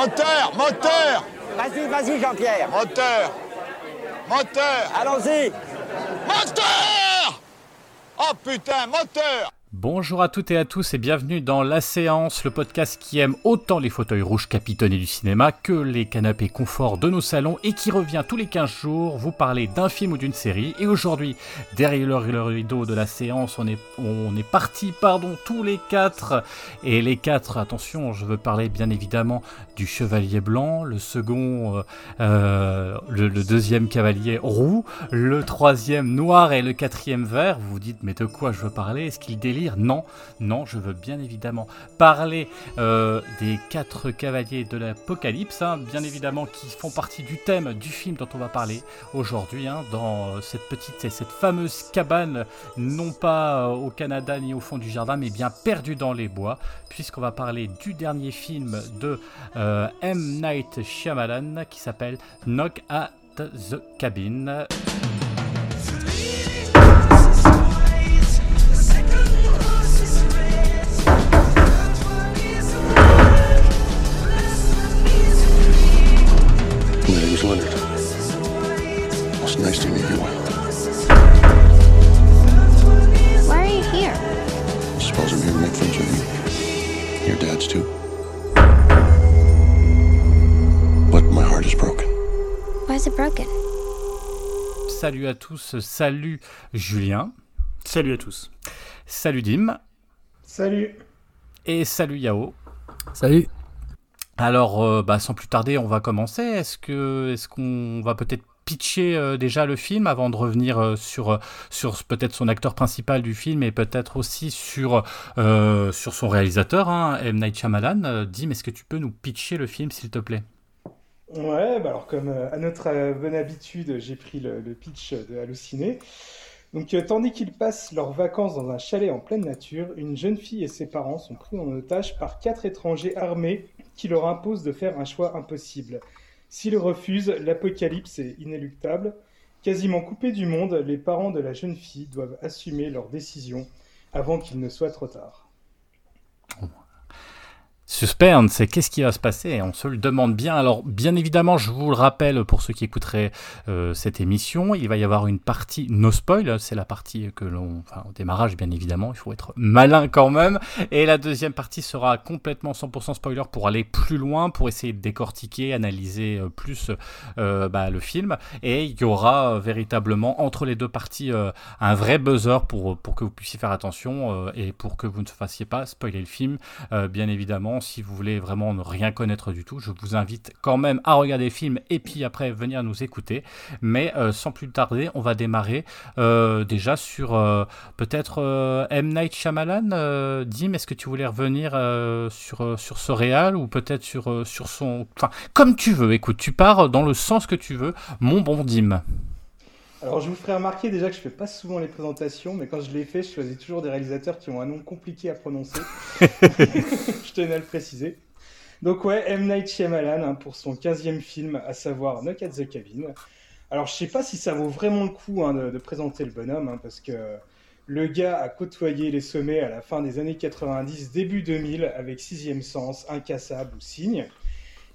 Moteur, moteur. Vas-y, vas-y, Jean-Pierre. Moteur. Moteur. Allons-y. Moteur. Oh putain, moteur Bonjour à toutes et à tous et bienvenue dans La Séance, le podcast qui aime autant les fauteuils rouges capitonnés du cinéma que les canapés confort de nos salons et qui revient tous les 15 jours vous parler d'un film ou d'une série. Et aujourd'hui, derrière le rideau de la séance, on est, on est parti, pardon, tous les quatre. Et les quatre, attention, je veux parler bien évidemment du Chevalier Blanc, le second, euh, euh, le, deuxième cavalier roux, le troisième noir et le quatrième vert. Vous vous dites, mais de quoi je veux parler? Est-ce qu'il délire? Non, non, je veux bien évidemment parler euh, des quatre cavaliers de l'Apocalypse, hein, bien évidemment, qui font partie du thème du film dont on va parler aujourd'hui, hein, dans cette petite, cette fameuse cabane, non pas euh, au Canada ni au fond du jardin, mais bien perdue dans les bois, puisqu'on va parler du dernier film de euh, M. Night Shyamalan qui s'appelle Knock at the Cabin. My name is Leonard. It's nice to meet you. Why are you here? I suppose I'm here to make friends with you. Your dad's too. But my heart is broken. Why is it broken? Salut à tous, salut Julien, Salut à tous. salut Dim Salut. et salut Yao. Salut. Alors, euh, bah, sans plus tarder, on va commencer. Est-ce que, est-ce qu'on va peut-être pitcher euh, déjà le film avant de revenir euh, sur, peut-être son acteur principal du film et peut-être aussi sur, son réalisateur, hein, M. Night Shyamalan. Dim, est-ce que tu peux nous pitcher le film, s'il te plaît? Ouais, bah alors comme à notre bonne habitude, j'ai pris le, le pitch de Halluciné. Euh, tandis qu'ils passent leurs vacances dans un chalet en pleine nature, une jeune fille et ses parents sont pris en otage par quatre étrangers armés qui leur imposent de faire un choix impossible. S'ils refusent, l'apocalypse est inéluctable. Quasiment coupés du monde, les parents de la jeune fille doivent assumer leur décision avant qu'il ne soit trop tard. Suspense, c'est qu'est-ce qui va se passer? On se le demande bien. Alors, bien évidemment, je vous le rappelle pour ceux qui écouteraient euh, cette émission, il va y avoir une partie no spoil. C'est la partie que l'on, enfin, démarrage, bien évidemment, il faut être malin quand même. Et la deuxième partie sera complètement 100% spoiler pour aller plus loin, pour essayer de décortiquer, analyser euh, plus euh, bah, le film. Et il y aura véritablement entre les deux parties un vrai buzzer pour pour que vous puissiez faire attention et pour que vous ne fassiez pas spoiler le film. Bien évidemment, si vous voulez vraiment ne rien connaître du tout, je vous invite quand même à regarder le film et puis après venir nous écouter. Mais euh, sans plus tarder, on va démarrer euh, déjà sur euh, peut-être M. Night Shyamalan. Dim, est-ce que tu voulais revenir sur, ce réal ou peut-être sur, sur son... Enfin, comme tu veux, écoute, tu pars dans le sens que tu veux, mon bon Dim. Alors, je vous ferai remarquer déjà que je fais pas souvent les présentations, mais quand je les fais, je choisis toujours des réalisateurs qui ont un nom compliqué à prononcer. je tenais à le préciser. Donc ouais, M. Night Shyamalan hein, pour son 15e film, à savoir Knock at the Cabin. Alors, je sais pas si ça vaut vraiment le coup hein, de, de présenter le bonhomme, hein, parce que le gars a côtoyé les sommets à la fin des années 90, début 2000, avec Sixième Sens, Incassable ou Signe.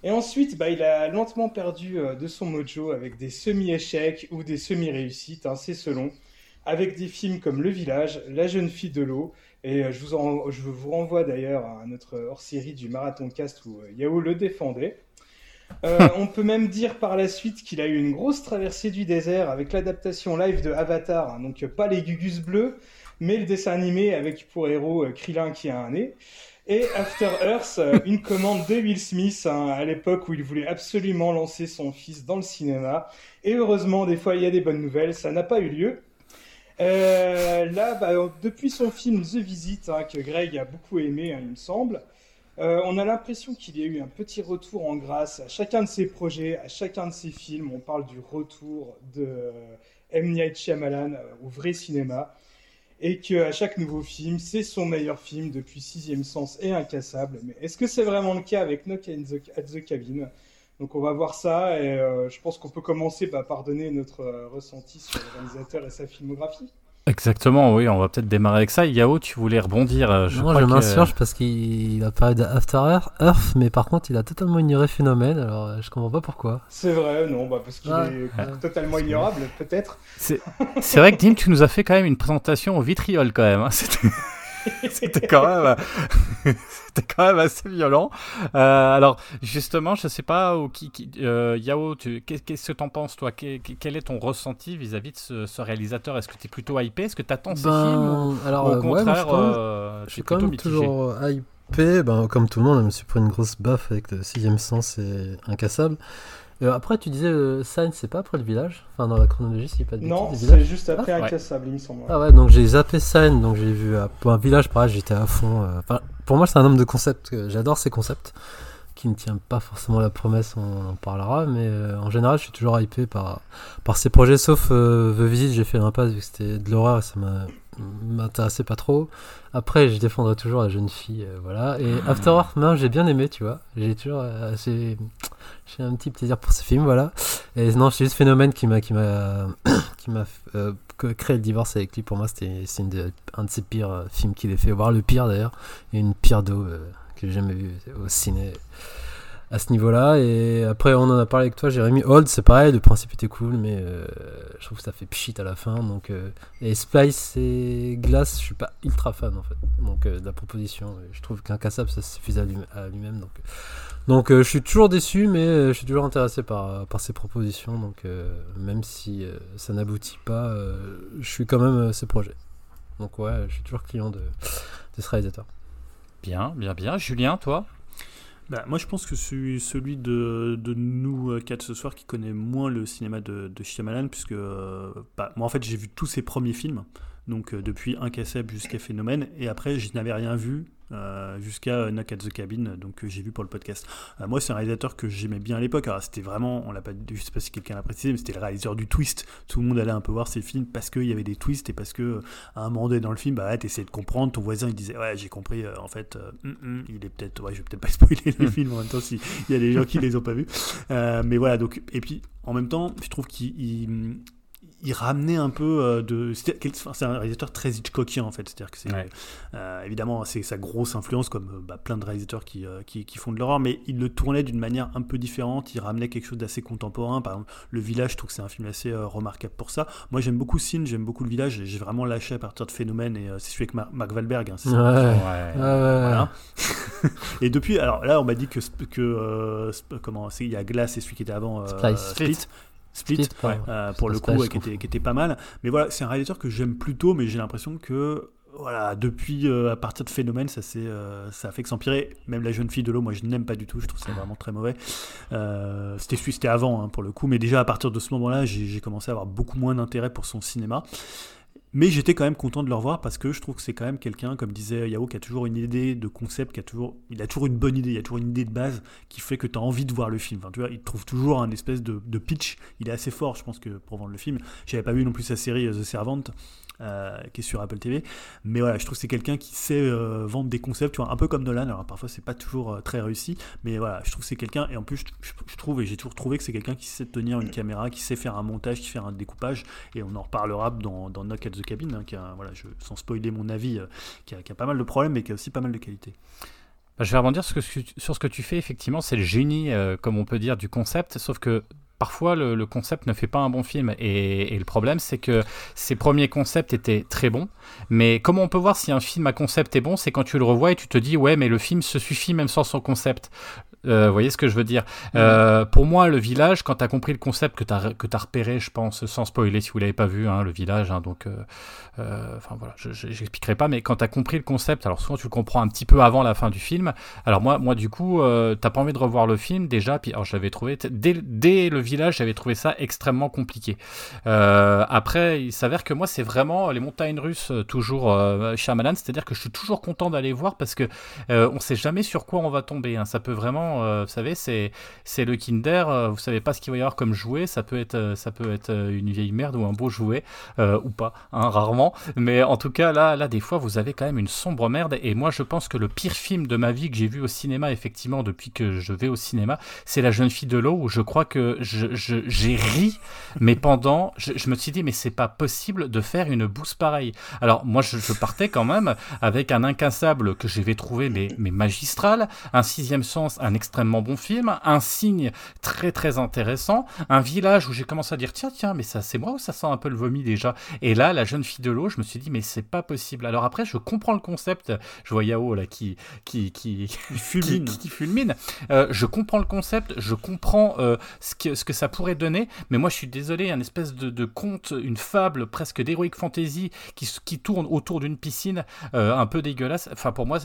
Et ensuite, bah, il a lentement perdu euh, de son mojo avec des semi-échecs ou des semi-réussites, hein, c'est selon, avec des films comme Le Village, La jeune fille de l'eau, et euh, je, vous renvoie d'ailleurs à notre hors-série du Marathon Cast où euh, Yao le défendait. On peut même dire par la suite qu'il a eu une grosse traversée du désert avec l'adaptation live de Avatar, hein, donc pas les Gugus bleus, mais le dessin animé avec pour héros Krillin qui a un nez. Et After Earth, euh, une commande de Will Smith hein, à l'époque où il voulait absolument lancer son fils dans le cinéma. Et heureusement, des fois, il y a des bonnes nouvelles, ça n'a pas eu lieu. Euh, là, bah, depuis son film The Visit, hein, que Greg a beaucoup aimé, hein, il me semble, euh, on a l'impression qu'il y a eu un petit retour en grâce à chacun de ses projets, à chacun de ses films. On parle du retour de M. Night Shyamalan euh, au vrai cinéma. Et qu'à chaque nouveau film, c'est son meilleur film depuis Sixième Sens et Incassable. Mais est-ce que c'est vraiment le cas avec Knock at the, Cabin? Donc on va voir ça et euh, je pense qu'on peut commencer par donner notre euh, ressenti sur le réalisateur et sa filmographie. Exactement, oui, on va peut-être démarrer avec ça. Yao, tu voulais rebondir. euh, Je Moi, crois je que- m'insurge parce qu'il a parlé d'After Earth, mais par contre, il a totalement ignoré Phénomène, alors euh, je comprends pas pourquoi. C'est vrai, non, bah parce qu'il est Ouais. totalement ignorable, peut-être. C'est c'est vrai que Dim, tu nous as fait quand même une présentation au vitriol quand même. hein. C'était c'était quand même c'était quand même assez violent. Euh, alors justement, je sais pas qui, qui- euh, Yao, qu'est-ce que t'en penses toi? Quel, quel est ton ressenti vis-à-vis de ce, ce réalisateur? Est-ce que tu es plutôt hypé? Est-ce que tu attends ces films ou- Ben, alors, ou au euh, ouais, moi, je contraire, suis quand même- euh, je t'es suis quand même mitigé? toujours euh, hypé, ben, comme tout le monde, je me suis pris une grosse baffe avec le sixième sens et Incassable. Euh, après, tu disais, euh, c'est pas après le village? Enfin, dans la chronologie, c'est pas de Non, c'est juste après Ah, ouais. Incassable, il me semble. Ah ouais, donc j'ai zappé Sign, donc j'ai vu à pour un village, pareil, j'étais à fond. euh, Enfin, pour moi, c'est un homme de concept. que J'adore ces concepts qui ne tient pas forcément la promesse, on en parlera, mais euh, en général, je suis toujours hypé par, par ces projets, sauf euh, The Visit, j'ai fait l'impasse vu que c'était de l'horreur et ça m'a- m'intéressait pas trop. Après, je défendrai toujours la jeune fille, euh, voilà. Et After Earth, même, j'ai bien aimé, tu vois. J'ai toujours euh, assez. J'ai un petit plaisir pour ce film, voilà. Et non, c'est juste Phénomène qui m'a qui m'a qui m'a euh, créé le divorce avec lui. Pour moi, c'était c'est un de ses pires films qu'il ait fait, voire le pire d'ailleurs. Et une pire d'eau euh, que j'ai jamais vu au ciné à ce niveau-là. Et après, on en a parlé avec toi, Jérémy. Old, c'est pareil, le principe était cool, mais euh, je trouve que ça fait pchit à la fin. Donc, euh, et Spice et Glass, je suis pas ultra fan en fait. Donc, euh, de la proposition, je trouve qu'Incassable, ça suffisait à lui- à lui-même. donc, donc je suis toujours déçu, mais je suis toujours intéressé par, par ces propositions. Donc, même si ça n'aboutit pas, je suis quand même ces projets. Donc, ouais, je suis toujours client de, de ce réalisateur. Bien, bien, bien. Julien, toi? Bah, moi, je pense que c'est celui de, de nous euh, quatre ce soir qui connaît moins le cinéma de, de Shyamalan, puisque euh, bah, moi, en fait, j'ai vu tous ses premiers films, donc euh, depuis Incassable jusqu'à Phénomène, et après, je n'avais rien vu euh, jusqu'à Knock at the Cabin, donc que j'ai vu pour le podcast. Euh, moi, c'est un réalisateur que j'aimais bien à l'époque. Alors, c'était vraiment, on l'a pas, je sais pas si quelqu'un l'a précisé, mais c'était le réalisateur du twist. Tout le monde allait un peu voir ses films parce qu'il y avait des twists et parce que à un moment donné dans le film, bah, essayais de comprendre. Ton voisin, il disait, ouais, j'ai compris. euh, en fait, euh, hum, hum, il est peut-être, ouais, je vais peut-être pas spoiler le film en même temps s'il y a des gens qui les ont pas vus. Euh, mais voilà, donc, et puis en même temps, je trouve qu'il il- ramenait un peu euh, de. C'est un réalisateur très Hitchcockien en fait. C'est-à-dire que c'est. Ouais. euh, évidemment, c'est sa grosse influence, comme euh, bah, plein de réalisateurs qui, euh, qui, qui font de l'horreur, mais il le tournait d'une manière un peu différente. Il ramenait quelque chose d'assez contemporain. Par exemple, Le Village, je trouve que c'est un film assez euh, remarquable pour ça. Moi, j'aime beaucoup Sin, j'aime beaucoup Le Village. et J'ai vraiment lâché à partir de Phénomène, et euh, c'est celui avec Mar- Mark Wahlberg. hein, Ouais. ça? Ouais, voilà. et depuis, alors là, on m'a dit que, que euh, comment, c'est- il y a Glass et celui qui était avant euh, Splice. Split. Split. Euh, pour le coup, qui, était, qui était pas mal. Mais voilà, c'est un réalisateur que j'aime plutôt, mais j'ai l'impression que voilà, depuis euh, à partir de Phénomène, ça, s'est, euh, ça a fait que s'empirer. Même la jeune fille de l'eau, moi je n'aime pas du tout, je trouve ça vraiment très mauvais. Euh, c'était, c'était avant hein, pour le coup, mais déjà à partir de ce moment-là, j'ai, j'ai commencé à avoir beaucoup moins d'intérêt pour son cinéma. Mais j'étais quand même content de le revoir parce que je trouve que c'est quand même quelqu'un, comme disait Yao, qui a toujours une idée de concept, qui a toujours, il a toujours une bonne idée, il a toujours une idée de base qui fait que tu as envie de voir le film. Enfin, tu vois, il trouve toujours un espèce de, de pitch. Il est assez fort, je pense, que pour vendre le film. J'avais pas vu non plus sa série euh, The Servant. Euh, qui est sur Apple TV, mais voilà, je trouve que c'est quelqu'un qui sait euh, vendre des concepts, tu vois, un peu comme Nolan. Alors parfois c'est pas toujours euh, très réussi, mais voilà, je trouve que c'est quelqu'un, et en plus je, trouve et j'ai toujours trouvé que c'est quelqu'un qui sait tenir une caméra, qui sait faire un montage, qui fait un découpage, et on en reparlera dans, dans Knock at the Cabin, hein, qui voilà, sans spoiler mon avis, qui, a, pas mal de problèmes, mais qui a aussi pas mal de qualités. Bah, je vais rebondir sur ce, que, tu fais. Effectivement, c'est le génie, comme on peut dire, du concept. Sauf que parfois, le, concept ne fait pas un bon film. Et, et le problème, c'est que ces premiers concepts étaient très bons. Mais comment on peut voir si un film à concept est bon? C'est quand tu le revois et tu te dis, ouais, mais le film se suffit même sans son concept. Euh, vous voyez ce que je veux dire Euh, Pour moi, le village, quand tu as compris le concept que tu as, que as repéré, je pense, sans spoiler si vous l'avez pas vu, hein, le village, hein, donc, euh, enfin voilà, je je- j'expliquerai pas, mais quand tu as compris le concept, alors souvent tu le comprends un petit peu avant la fin du film. Alors moi, moi du coup, t'as pas envie de revoir le film déjà, puis alors je l'avais trouvé, dès, dès le village, j'avais trouvé ça extrêmement compliqué. Après, il s'avère que moi, c'est vraiment les montagnes russes, toujours Shyamalan, c'est-à-dire que je suis toujours content d'aller voir parce que on sait jamais sur quoi on va tomber. hein. Ça peut vraiment euh, vous savez, c'est le Kinder. euh, vous savez pas ce qu'il va y avoir comme jouet. Ça peut être euh, ça peut être euh, une vieille merde ou un beau jouet ou pas, hein, rarement. Mais en tout cas, là, là, des fois, vous avez quand même une sombre merde. Et moi, je pense que le pire film de ma vie que j'ai vu au cinéma, effectivement, depuis que je vais au cinéma, c'est La jeune fille de l'eau, où je crois que j'ai ri, mais pendant, je, me suis dit, mais c'est pas possible de faire une bouse pareille. Alors, moi, je, je partais quand même avec un incassable que j'avais trouvé, mais, mais magistral, un sixième sens, un extrêmement bon film, un signe très très intéressant, un village où j'ai commencé à dire, tiens, tiens, mais ça c'est moi ou ça sent un peu le vomi déjà? Et là, la jeune fille de l'eau, je me suis dit, mais c'est pas possible. Alors après, je comprends le concept, je vois Yao là qui, qui, qui, fulmine. qui- qui fulmine. Euh, je comprends le concept, je comprends euh, ce, que, ce que ça pourrait donner, mais moi je suis désolé, un espèce de, de conte, une fable presque d'heroic fantasy qui, qui tourne autour d'une piscine euh, un peu dégueulasse. Enfin pour moi,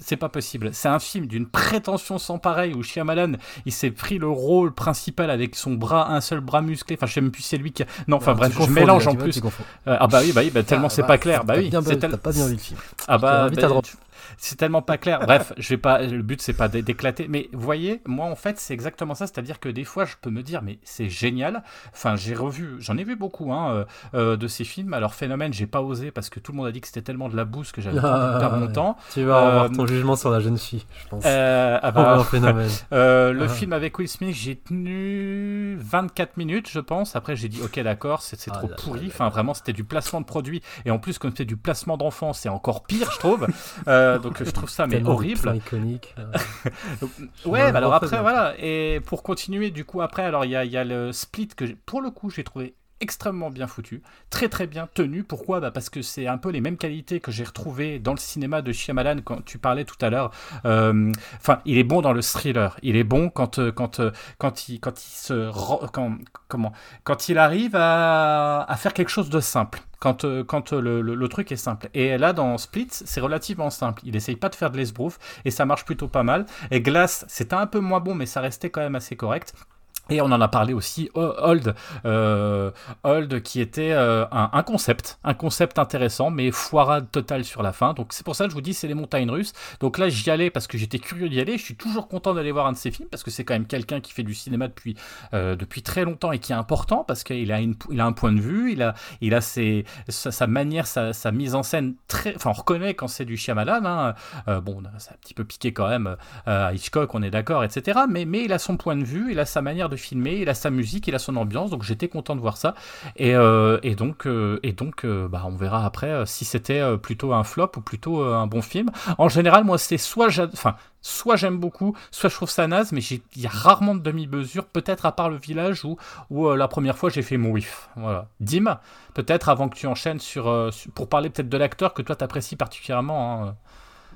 c'est pas possible. C'est un film d'une prétention sans pareil où Shyamalan il s'est pris le rôle principal avec son bras, un seul bras musclé. Enfin je sais même plus c'est lui qui. A... Non, enfin bref, je mélange en plus. Euh, ah bah oui, bah oui, bah, tellement Ah, c'est bah, pas clair. Bah oui, tel- T'as pas bien vu le film. ah bah, bah, à droite. tu- c'est tellement pas clair. Bref, je vais pas. Le but c'est pas d'é- d'éclater, mais vous voyez, moi en fait c'est exactement ça. C'est-à-dire que des fois je peux me dire mais c'est génial. Enfin j'ai revu, j'en ai vu beaucoup hein, euh, euh, de ces films. Alors phénomène, j'ai pas osé parce que tout le monde a dit que c'était tellement de la bouse que j'avais de perdre mon Ah, temps. Tu vas avoir Euh, ton jugement sur la jeune fille, je pense. Euh, ah bah, phénomène. le Ah. film avec Will Smith, j'ai tenu 24 minutes, je pense. Après, j'ai dit, ok, d'accord, c'est Ah trop là là pourri. là Enfin, vraiment, c'était du placement de produit. Et en plus, comme c'est du placement d'enfants, c'est encore pire, je trouve. Euh, donc, je trouve ça mais horrible. Je Ouais, bah alors après, voilà. Et pour continuer, du coup, après, alors il y a, il y a le split que, pour le coup, j'ai trouvé extrêmement bien foutu, très très bien tenu. Pourquoi? Bah Parce que c'est un peu les mêmes qualités que j'ai retrouvées dans le cinéma de Shyamalan quand tu parlais tout à l'heure. Euh, Enfin, il est bon dans le thriller. Il est bon quand euh, quand euh, quand il quand il se quand comment quand il arrive à, faire quelque chose de simple. Quand, quand le, le- le truc est simple. Et là, dans Split, c'est relativement simple. Il essaye pas de faire de l'esbrouf et ça marche plutôt pas mal. Et Glass, c'était un peu moins bon, mais ça restait quand même assez correct. Et on en a parlé aussi, Old, euh, Old qui était euh, un, un concept, un concept intéressant, mais foirade totale sur la fin. Donc c'est pour ça que je vous dis, c'est les montagnes russes. Donc là, j'y allais parce que j'étais curieux d'y aller. Je suis toujours content d'aller voir un de ces films parce que c'est quand même quelqu'un qui fait du cinéma depuis euh, depuis très longtemps et qui est important parce qu'il a une, il a un point de vue, il a il a ses, sa, manière, sa, mise en scène très, enfin on reconnaît quand c'est du Shyamalan. Hein. Bon, c'est un petit peu piqué quand même à Hitchcock, on est d'accord, etc. Mais mais il a son point de vue, il a sa manière de filmer, il a sa musique, il a son ambiance. Donc j'étais content de voir ça. Et, euh, donc, euh, et donc euh, bah, on verra après euh, si c'était euh, plutôt un flop ou plutôt euh, un bon film. En général, moi, c'est soit enfin, soit j'aime beaucoup, soit je trouve ça naze, mais il y a rarement de demi-mesure, peut-être à part le village où, euh, la première fois j'ai fait mon whiff. Voilà. Dim, peut-être avant que tu enchaînes euh, sur- pour parler peut-être de l'acteur que toi t'apprécies particulièrement. hein.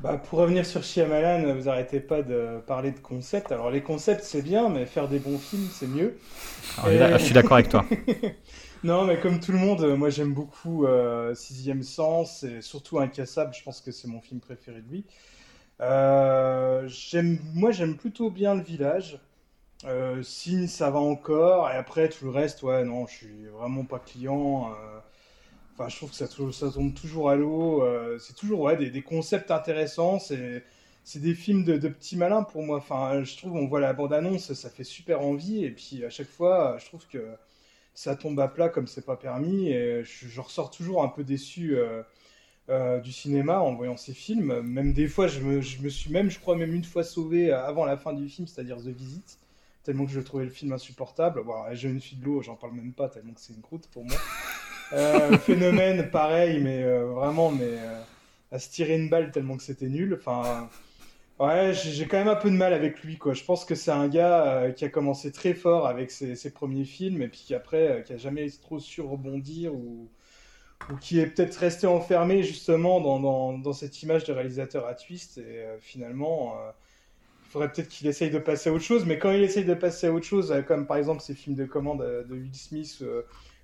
Bah, pour revenir sur Shyamalan, vous arrêtez pas de parler de concepts. Alors les concepts c'est bien, mais faire des bons films c'est mieux. Alors, là, je suis d'accord avec toi. Non, mais comme tout le monde, euh, moi j'aime beaucoup euh, Sixième Sens et surtout Incassable. Je pense que c'est mon film préféré de lui. Euh, moi j'aime plutôt bien Le Village. Euh, Signe, ça va encore. Et après tout le reste, ouais, non, je suis vraiment pas client. euh, Enfin, je trouve que ça, tombe toujours à l'eau. euh, c'est toujours ouais, des, concepts intéressants. C'est, des films de, petits malins pour moi. Enfin, je trouve, on voit la bande-annonce, ça fait super envie. Et puis à chaque fois, je trouve que ça tombe à plat comme c'est pas permis. Et je, ressors toujours un peu déçu euh, euh, du cinéma en voyant ces films. Même des fois, je me, suis même, je crois, même une fois sauvé avant la fin du film, c'est-à-dire The Visit. Tellement que je trouvais le film insupportable. La jeune fille de l'eau, j'en parle même pas, tellement que c'est une croûte pour moi. Euh, phénomène, pareil, mais euh, vraiment, mais euh, à se tirer une balle tellement que c'était nul. Enfin, ouais, j'ai quand même un peu de mal avec lui, quoi. Je pense que c'est un gars qui a commencé très fort avec ses, premiers films et puis qui après, euh, qui a jamais trop su rebondir ou, qui est peut-être resté enfermé justement dans, cette image de réalisateur à twist et finalement. il faudrait peut-être qu'il essaye de passer à autre chose, mais quand il essaye de passer à autre chose, comme par exemple ces films de commande de Will Smith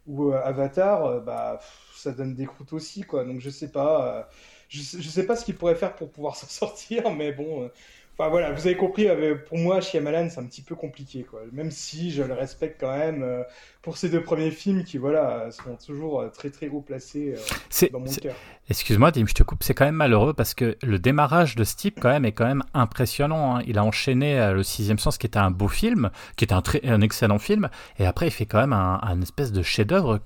ou euh, Avatar, euh, bah ça donne des croûtes aussi, quoi. Donc je sais pas, euh, je, sais- sais pas ce qu'il pourrait faire pour pouvoir s'en sortir, mais bon, Enfin voilà, vous avez compris, euh, pour moi, Shyamalan, c'est un petit peu compliqué, quoi. Même si je le respecte quand même euh, pour ces deux premiers films qui, voilà, sont toujours euh, très très haut placés dans mon cœur. Excuse-moi, Dim, je te coupe, c'est quand même malheureux parce que le démarrage de ce type, quand même, est quand même impressionnant. hein. Il a enchaîné Le Sixième Sens, qui était un beau film, qui était un, très, un excellent film, et après, il fait quand même un, un espèce de chef-d'œuvre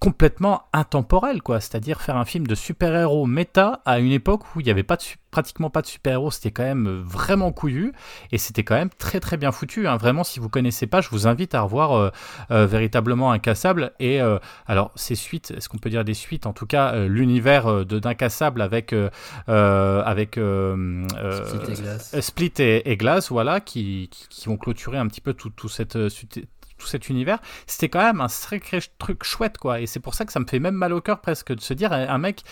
complètement intemporel, quoi. C'est-à-dire faire un film de super-héros méta à une époque où il n'y avait pas de su- pratiquement pas de super-héros, c'était quand même euh, vraiment couillu, et c'était quand même très très bien foutu. hein. Vraiment, si vous connaissez pas, je vous invite à revoir euh, euh, véritablement Incassable, et alors, ces suites, est-ce qu'on peut dire des suites? En tout cas, l'univers de d'Incassable avec, avec Split et Glass. euh, Split et, et Glass, voilà, qui, qui, qui vont clôturer un petit peu tout, tout, cette, tout cet univers. C'était quand même un sacré truc chouette, quoi. Et c'est pour ça que ça me fait même mal au cœur presque de se dire un un mec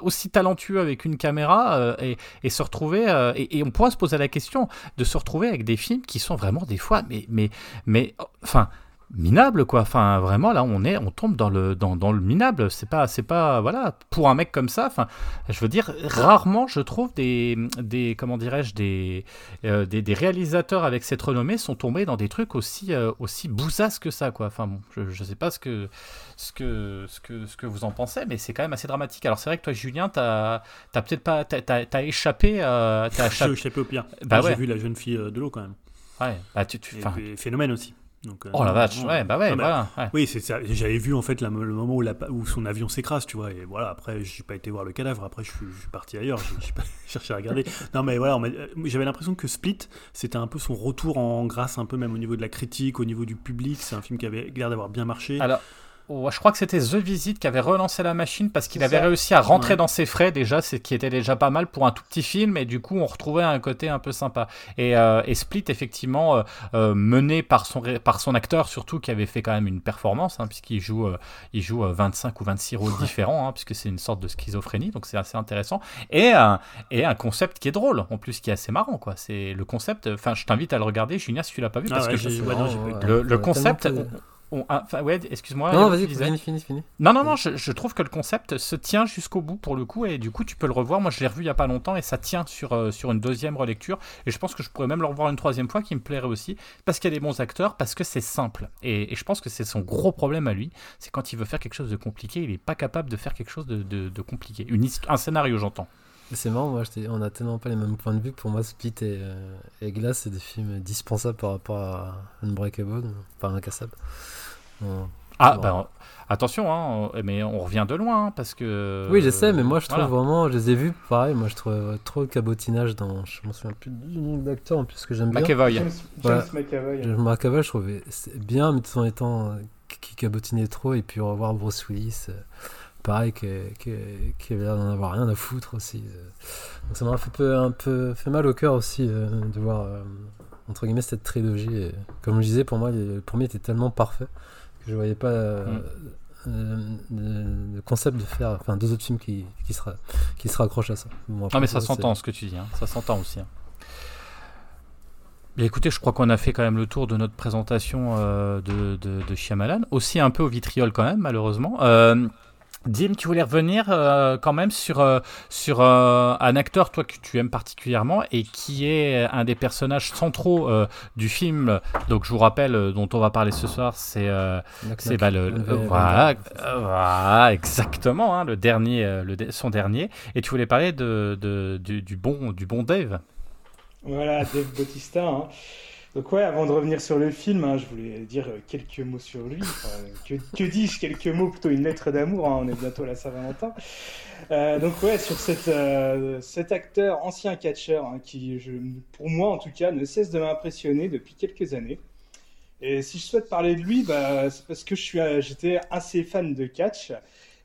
aussi talentueux avec une caméra euh, et, et se retrouver. euh, et, on pourra se poser la question de se retrouver avec des films qui sont vraiment des fois, mais, mais, mais, enfin minable quoi enfin vraiment là on est on tombe dans le dans, dans le minable c'est pas c'est pas voilà pour un mec comme ça enfin je veux dire rarement je trouve des des comment dirais-je des, euh, des des réalisateurs avec cette renommée sont tombés dans des trucs aussi euh, aussi bousasses que ça quoi enfin bon je, je sais pas ce que ce que ce que ce que vous en pensez mais c'est quand même assez dramatique alors c'est vrai que toi Julien t'as t'as peut-être pas t'as, t'as, t'as échappé euh, t'as J'ai échappé échappé au pire. Bah J'ai ouais. vu la jeune fille euh, de l'eau quand même. ouais bah tu, tu Et phénomène aussi. Donc, euh, oh la vache non, ouais bah ouais non, voilà ouais. Oui, c'est ça. J'avais vu en fait la- le moment où, la- où son avion s'écrase, tu vois. Et voilà, après, j'ai pas été voir le cadavre. Après, je suis, je suis parti ailleurs. J'ai j'ai pas cherché à regarder. Non, mais voilà, euh, j'avais l'impression que Split, c'était un peu son retour en grâce, un peu même au niveau de la critique, au niveau du public. C'est un film qui avait l'air d'avoir bien marché. Alors, je crois que c'était The Visit qui avait relancé la machine parce qu'il avait ça. réussi à rentrer Ouais. dans ses frais déjà, ce qui était déjà pas mal pour un tout petit film, et du coup on retrouvait un côté un peu sympa. Et, euh, et Split, effectivement, euh, euh, mené par son, ré- par son acteur surtout, qui avait fait quand même une performance, hein, puisqu'il joue, euh, il joue euh, 25 ou 26 rôles différents, hein, puisque c'est une sorte de schizophrénie, donc c'est assez intéressant. Et, un- et un concept qui est drôle, en plus qui est assez marrant. quoi. C'est le concept, enfin je t'invite à le regarder, Julien, si tu l'as pas vu, Ah parce ouais, que je- ouais, non, le le, concept... ah, enfin, ouais, excuse-moi. Non, vas-y, tu disais fini, fini, fini. non, non, non, je, je trouve que le concept se tient jusqu'au bout pour le coup, et du coup, tu peux le revoir. Moi, je l'ai revu il y a pas longtemps, et ça tient sur, euh, sur une deuxième relecture. Et je pense que je pourrais même le revoir une troisième fois, qui me plairait aussi, parce qu'il y a des bons acteurs, parce que c'est simple. Et, et je pense que c'est son gros problème à lui, c'est quand il veut faire quelque chose de compliqué, il n'est pas capable de faire quelque chose de, de- de compliqué. Une un scénario, j'entends. C'est marrant, moi, on a tellement pas les mêmes points de vue. Pour moi, Split et, euh, et Glass, c'est des films dispensables par rapport à Unbreakable, enfin Incassable. Bon. Ah, Ouais. ben, attention, hein, mais on revient de loin, hein, parce que. Oui, je sais, mais moi, je trouve voilà. vraiment, je les ai vus, pareil, moi, je trouve euh, trop de cabotinage dans. Je m'en souviens plus du nom de l'acteur en plus que j'aime bien. McEvoy. James, Voilà. James McAvoy. Je me Cavill, je trouvais bien, mais tout en étant euh, qui cabotinait trop, et puis revoir Bruce Willis, euh, pareil, qui, qui, qui avait l'air d'en avoir rien à foutre aussi. Donc ça m'a fait peu, un peu fait mal au cœur aussi euh, de voir, euh, entre guillemets, cette trilogie. Et, comme je disais, pour moi, le premier était tellement parfait que je voyais pas euh, Mm. euh, le, le concept de faire enfin deux autres films qui, qui, se, ra- qui se raccrochent à ça. Bon, après, Non, mais ça s'entend ce que tu dis, hein. ça s'entend aussi. hein. Bien, écoutez, je crois qu'on a fait quand même le tour de notre présentation euh, de, de, de Shyamalan, aussi un peu au vitriol quand même, malheureusement. Dim, tu voulais revenir euh, quand même sur, euh, sur euh, un acteur, toi, que tu aimes particulièrement et qui est un des personnages centraux euh, du film. Donc, je vous rappelle, euh, dont on va parler ce soir, c'est euh, c'est bah, le, voilà, euh, voilà, exactement, hein, le dernier, euh, le, son dernier. Et tu voulais parler de, de- du, du bon, du bon Dave. Voilà, Dave Bautista. hein. Donc ouais, avant de revenir sur le film, hein, je voulais dire euh, quelques mots sur lui. Enfin, que dis-je Quelques mots, plutôt une lettre d'amour. hein, on est bientôt à la Saint-Valentin. Euh, donc ouais, sur euh, cet acteur, ancien catcheur, hein, qui, pour moi en tout cas, ne cesse de m'impressionner depuis quelques années. Et si je souhaite parler de lui, bah, c'est parce que euh, j'étais assez fan de catch.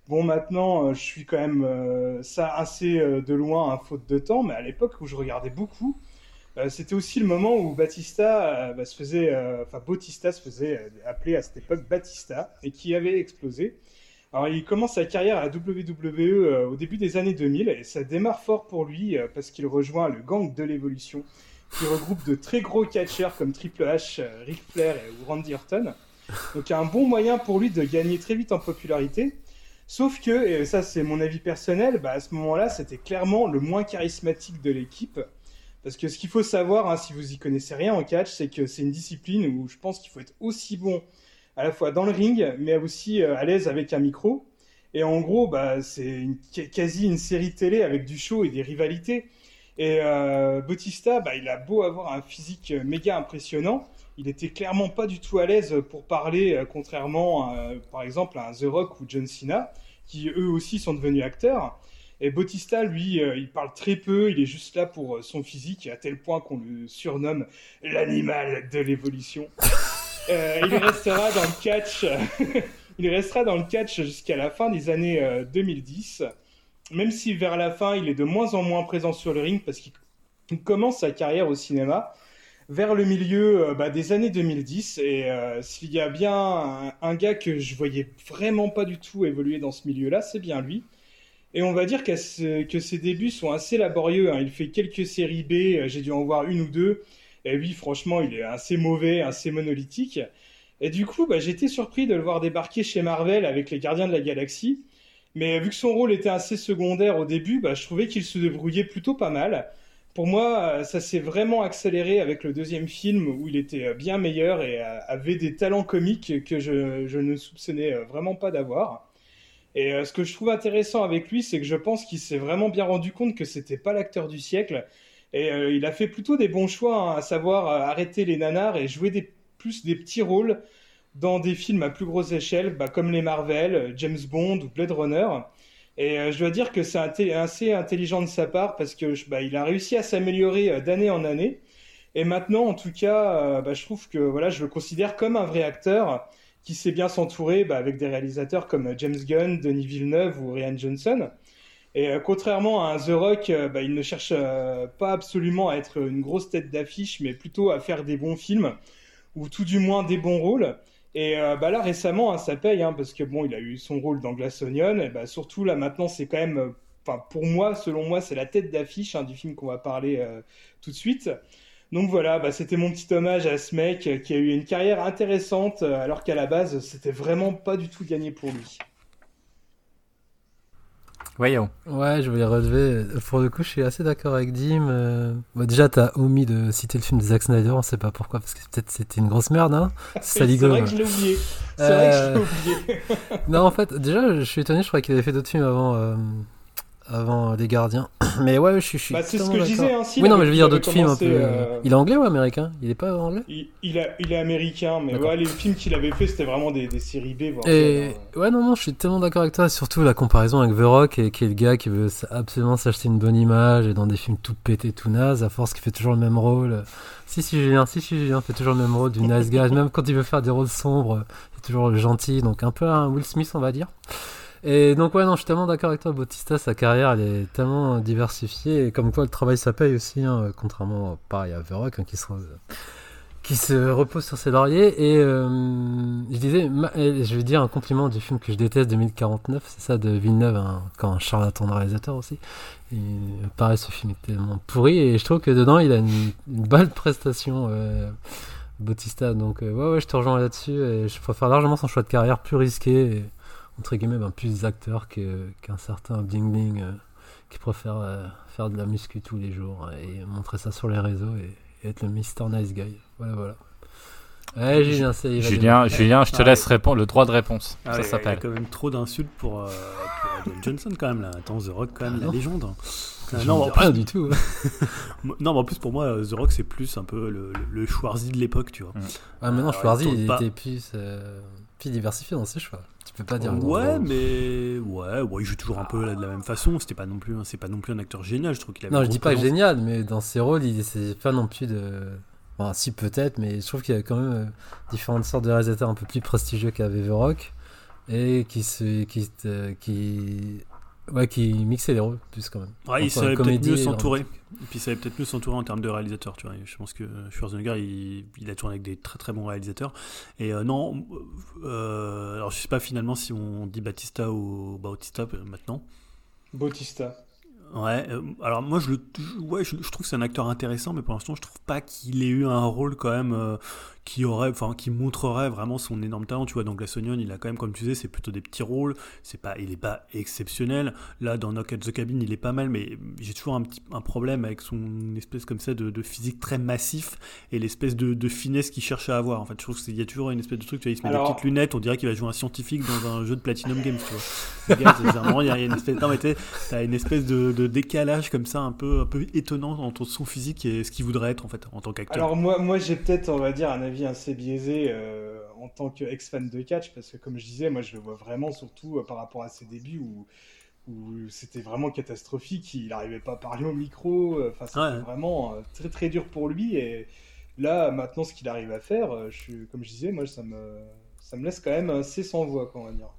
Bon, maintenant, euh, je suis quand même euh, ça assez euh, de loin, faute de temps, mais à l'époque où je regardais beaucoup, euh, c'était aussi le moment où Batista euh, bah, se faisait, euh, enfin Bautista se faisait appeler à cette époque Batista et qui avait explosé. Alors il commence sa carrière à la WWE au début des années 2000 et ça démarre fort pour lui parce qu'il rejoint le gang de l'évolution qui regroupe de très gros catcheurs comme Triple H, Ric Flair et, ou Randy Orton. Donc un bon moyen pour lui de gagner très vite en popularité. Sauf que, et ça c'est mon avis personnel, bah, à ce moment-là c'était clairement le moins charismatique de l'équipe Parce que ce qu'il faut savoir, hein, si vous y connaissez rien en catch, c'est que c'est une discipline où je pense qu'il faut être aussi bon à la fois dans le ring, mais aussi euh, à l'aise avec un micro. Et en gros, bah, c'est quasi une série télé avec du show et des rivalités. Et euh, Bautista, bah, il a beau avoir un physique méga impressionnant, il était clairement pas du tout à l'aise pour parler, euh, contrairement par exemple à un The Rock ou John Cena, qui eux aussi sont devenus acteurs. Et Bautista, lui, euh, il parle très peu, il est juste là pour euh, son physique, à tel point qu'on le surnomme l'animal de l'évolution. Euh, il restera dans le catch, il restera dans le catch jusqu'à la fin des années euh, 2010, même si vers la fin, il est de moins en moins présent sur le ring parce qu'il il commence sa carrière au cinéma vers le milieu bah, des années 2010. Et euh, s'il y a bien un, un gars que je voyais vraiment pas du tout évoluer dans ce milieu-là, c'est bien lui. Et on va dire que ses débuts sont assez laborieux. hein. Il fait quelques séries B, euh, j'ai dû en voir une ou deux. Et lui, franchement, il est assez mauvais, assez monolithique. Et du coup, bah, j'étais surpris de le voir débarquer chez Marvel avec les Gardiens de la Galaxie. Mais vu que son rôle était assez secondaire au début, bah, je trouvais qu'il se débrouillait plutôt pas mal. Pour moi, euh, ça s'est vraiment accéléré avec le deuxième film où il était euh, bien meilleur et euh, avait des talents comiques que je, ne soupçonnais euh, vraiment pas d'avoir. Et euh, ce que je trouve intéressant avec lui, c'est que je pense qu'il s'est vraiment bien rendu compte que c'était pas l'acteur du siècle. Et euh, il a fait plutôt des bons choix, hein, à savoir euh, arrêter les nanars et jouer des, plus des petits rôles dans des films à plus grosse échelle, bah, comme les Marvel, James Bond ou Blade Runner. Et je dois dire que c'est assez intelligent de sa part parce que bah, il a réussi à s'améliorer d'année en année. Et maintenant, en tout cas, bah, je trouve que voilà, je le considère comme un vrai acteur qui sait bien s'entourer bah, avec des réalisateurs comme euh, James Gunn, Denis Villeneuve ou Ryan Johnson. Et euh, contrairement à The Rock, euh, bah, il ne cherche pas absolument à être une grosse tête d'affiche, mais plutôt à faire des bons films ou tout du moins des bons rôles. Et bah là récemment, hein, ça paye, hein, parce que bon, il a eu son rôle dans Glass Onion, et bah, surtout là maintenant, c'est quand même, pour moi, selon moi, c'est la tête d'affiche hein, du film qu'on va parler tout de suite. Donc voilà, bah, c'était mon petit hommage à ce mec euh, qui a eu une carrière intéressante, euh, alors qu'à la base, c'était vraiment pas du tout gagné pour lui. Voyons. Ouais, je voulais relever. Pour le coup, je suis assez d'accord avec Dim. euh, bah, déjà, t'as omis de citer le film de Zack Snyder, on sait pas pourquoi, parce que peut-être c'était une grosse merde, hein. C'est vrai que je l'ai oublié. C'est vrai que je Euh, l'ai oublié. Non, en fait, déjà, je suis étonné, je crois qu'il avait fait d'autres films avant, euh, avant Les Gardiens. Mais ouais, je suis. je suis Bah, c'est ce que je disais, hein, Oui, non, mais je veux dire d'autres films un commencé, peu. euh, Il est anglais ou américain? Il est pas anglais? Il, il, a- il est américain, mais ouais, les films qu'il avait fait, c'était vraiment des, des séries B. voire Et hein. ouais, non, non, je suis tellement d'accord avec toi. Surtout la comparaison avec The Rock, et, qui est le gars qui veut absolument s'acheter une bonne image et dans des films tout pétés, tout naze, à force qu'il fait toujours le même rôle. Si, si, Julien, si, si, Julien fait toujours le même rôle du nice guy. Même quand il veut faire des rôles sombres, il est toujours le gentil. Donc un peu un Will Smith, on va dire. Et donc, ouais, non, je suis tellement d'accord avec toi, Bautista. Sa carrière, elle est tellement diversifiée. Et comme quoi, le travail, ça paye aussi, hein, contrairement, pareil, à The Rock, hein, qui se qui se repose sur ses lauriers. Et euh, je disais, je vais dire un compliment du film que je déteste, 2049, c'est ça, de Villeneuve, un, quand un charlatan de réalisateur aussi. Pareil, ce film est tellement pourri, et je trouve que dedans, il a une, une belle prestation, euh, Bautista. Donc, euh, ouais, ouais, je te rejoins là-dessus, et je préfère largement son choix de carrière plus risqué, entre guillemets, ben, plus acteur que- qu'un certain Bling Bling euh, qui préfère euh, faire de la muscu tous les jours et montrer ça sur les réseaux et, et être le Mister Nice Guy. Voilà, voilà. Ouais, Julien, Julien. Julien, je te Ah, laisse répondre le droit de réponse. Ah ça ouais, Il y a s'appelle. quand même trop d'insultes pour, euh, pour Johnson quand même là. Attends, The Rock quand même, Ah la non. légende. Ah, Je non, plus, rien du tout. non, mais en plus pour moi, euh, The Rock c'est plus un peu le, le, le Schwarzy de l'époque, tu vois. Ah, maintenant, Alors, Schwarzy, il pas. était plus, euh, plus diversifié dans ses choix. Tu peux pas dire. Ouais, mais ouais, ouais, il joue toujours un peu là, de la même façon. C'était pas non plus, c'est pas non plus un acteur génial. Je trouve qu'il avait. Non, je dis pas présence. génial, mais dans ses rôles, il c'est pas non plus de. Enfin, si peut-être, mais je trouve qu'il y a quand même euh, différentes sortes de réalisateurs un peu plus prestigieux The Rock et qui se, qui, te- qui, ouais, qui mixaient les rôles plus quand même. Ouais, il savait peut-être mieux s'entourer. Et puis il savait peut-être mieux s'entourer en termes de réalisateur, tu vois. Je pense que Schwarzenegger, il, il a tourné avec des très très bons réalisateurs. Et euh, non, euh, alors je sais pas finalement si on dit Batista ou Bautista euh, maintenant. Bautista. Ouais, euh, alors moi je, le, je- ouais, je, je trouve que c'est un acteur intéressant, mais pour l'instant je trouve pas qu'il ait eu un rôle quand même euh, qui aurait, enfin, qui montrerait vraiment son énorme talent. Tu vois, dans Glass Onion, il a quand même, comme tu disais, c'est plutôt des petits rôles. C'est pas, il est pas exceptionnel. Là, dans Knock at the Cabin, il est pas mal, mais j'ai toujours un petit un problème avec son espèce comme ça de, de physique très massif et l'espèce de, de finesse qu'il cherche à avoir. En fait, je trouve qu'il y a toujours une espèce de truc. Tu vois, il se met Alors- des petites lunettes, on dirait qu'il va jouer un scientifique dans un jeu de Platinum Games. Tu vois, il y a une espèce, non, mais t'es- t'as une espèce de, de décalage comme ça, un peu, un peu étonnant entre son physique et ce qu'il voudrait être en fait en tant qu'acteur. Alors moi, moi j'ai peut-être, on va dire, un avis assez biaisé euh, en tant qu'ex-fan de catch, parce que comme je disais, moi je le vois vraiment surtout euh, par rapport à ses débuts où, où c'était vraiment catastrophique, il n'arrivait pas à parler au micro, euh, c'était Ouais. vraiment euh, très très dur pour lui, et là maintenant ce qu'il arrive à faire, je, suis- comme je disais, moi ça me, ça me laisse quand même assez sans voix, quoi, on va dire.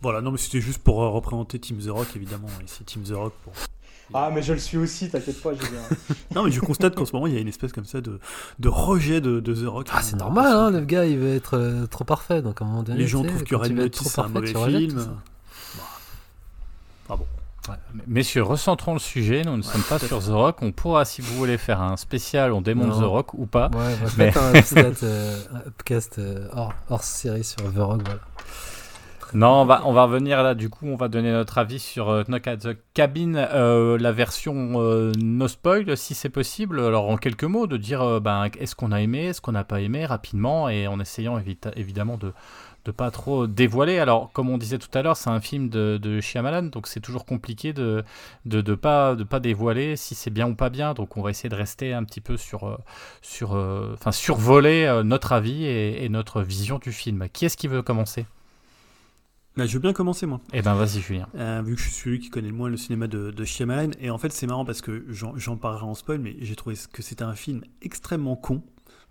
Voilà, non, mais c'était juste pour représenter Team The Rock, évidemment. Ici, Team The Rock. Pour... Ah mais je le suis aussi, t'inquiète pas, j'ai bien. Non, mais je constate qu'en ce moment, il y a une espèce comme ça de, de rejet de, de The Rock. Ah, c'est normal, hein, le gars il veut être euh, trop parfait, donc à un moment donné. Les gens trouvent que Red Notice, trop c'est un parfait, mauvais film. ça. Ah bon. Ouais. Messieurs, recentrons le sujet. Nous ne sommes pas sur The Rock. On pourra, si vous voulez, faire un spécial On démonte Non. The Rock ou pas. Ouais, va Mais- un podcast, euh, un podcast euh, hors, hors série sur The Rock, voilà. Non, on va, on revenir là. Du coup, on va donner notre avis sur euh, Knock at the Cabin, euh, la version euh, no spoil, si c'est possible. Alors, en quelques mots, de dire euh, ben, est-ce qu'on a aimé, est-ce qu'on n'a pas aimé, rapidement, et en essayant évidemment de de pas trop dévoiler. Alors, comme on disait tout à l'heure, c'est un film de, de Shyamalan, donc c'est toujours compliqué de de, de pas dévoiler si c'est bien ou pas bien. Donc, on va essayer de rester un petit peu sur sur enfin survoler notre avis et notre vision du film. Qui est-ce qui veut commencer? Là, je veux bien commencer, moi. Eh ben, vas-y, Julien. Euh, vu que je suis celui qui connaît le moins le cinéma de, de Shyamalan. Et en fait, c'est marrant parce que j'en j'en parlerai en spoil, mais j'ai trouvé que c'était un film extrêmement con.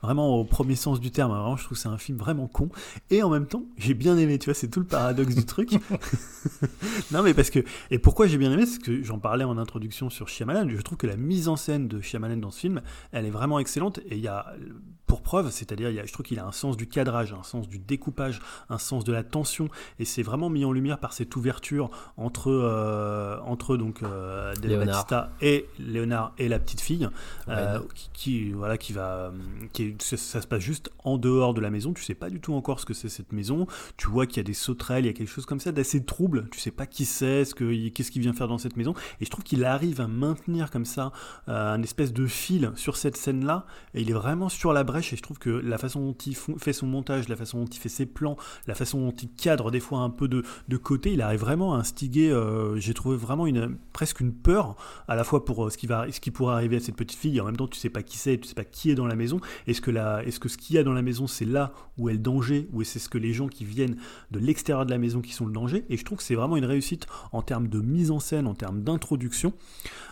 Vraiment au premier sens du terme, vraiment, je trouve que c'est un film vraiment con. Et en même temps, j'ai bien aimé, tu vois, c'est tout le paradoxe du truc. non, mais parce que. Et pourquoi j'ai bien aimé C'est que j'en parlais en introduction sur Shyamalan. Je trouve que la mise en scène de Shyamalan dans ce film, elle est vraiment excellente. Et il y a, pour preuve, c'est-à-dire, il y a- je trouve qu'il a un sens du cadrage, un sens du découpage, un sens de la tension. Et c'est vraiment mis en lumière par cette ouverture entre, euh, entre donc, euh, Léonard. Et Léonard et la petite fille, euh, qui, voilà, qui va, qui est- ça, se passe juste en dehors de la maison. Tu sais pas du tout encore ce que c'est cette maison. Tu vois qu'il y a des sauterelles, il y a quelque chose comme ça d'assez trouble. Tu sais pas qui c'est, ce que, qu'est-ce qu'il vient faire dans cette maison. Et je trouve qu'il arrive à maintenir comme ça euh, un espèce de fil sur cette scène-là. Et il est vraiment sur la brèche. Et je trouve que la façon dont il fait son montage, la façon dont il fait ses plans, la façon dont il cadre des fois un peu de, de côté, il arrive vraiment à instiguer. euh, J'ai trouvé vraiment une, presque une peur à la fois pour euh, ce qui, qui pourrait arriver à cette petite fille. Et en même temps, tu sais pas qui c'est, tu sais pas qui est dans la maison. Est-ce que ce qu'il y a dans la maison, c'est là où est le danger, ou est-ce que les gens qui viennent de l'extérieur de la maison qui sont le danger? Et je trouve que c'est vraiment une réussite en termes de mise en scène, en termes d'introduction.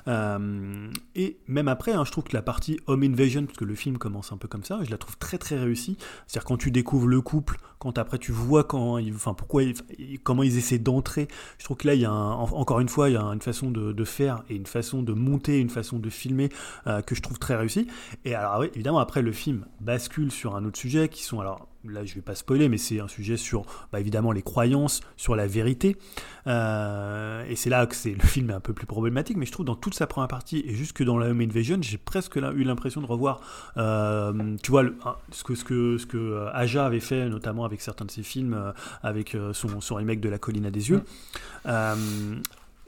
Euh, et même après, hein, je trouve que la partie Home Invasion, parce que le film commence un peu comme ça, je la trouve très très réussie. C'est-à-dire quand tu découvres le couple, quand après tu vois quand, enfin pourquoi, comment ils essaient d'entrer. Je trouve que là, il y a encore une fois, il y a une façon de, faire et une façon de monter, une façon de filmer euh, que je trouve très réussie. Et alors oui, évidemment après le film bascule sur un autre sujet qui sont alors là je vais pas spoiler mais c'est un sujet sur bah, évidemment les croyances, sur la vérité. Euh, et c'est là que c'est le film est un peu plus problématique mais je trouve dans toute sa première partie et jusque dans la Home Invasion j'ai presque là, eu l'impression de revoir euh, tu vois le- ce que ce que ce que euh, Aja avait fait notamment avec certains de ses films avec son, son remake de La colline à des yeux. Euh,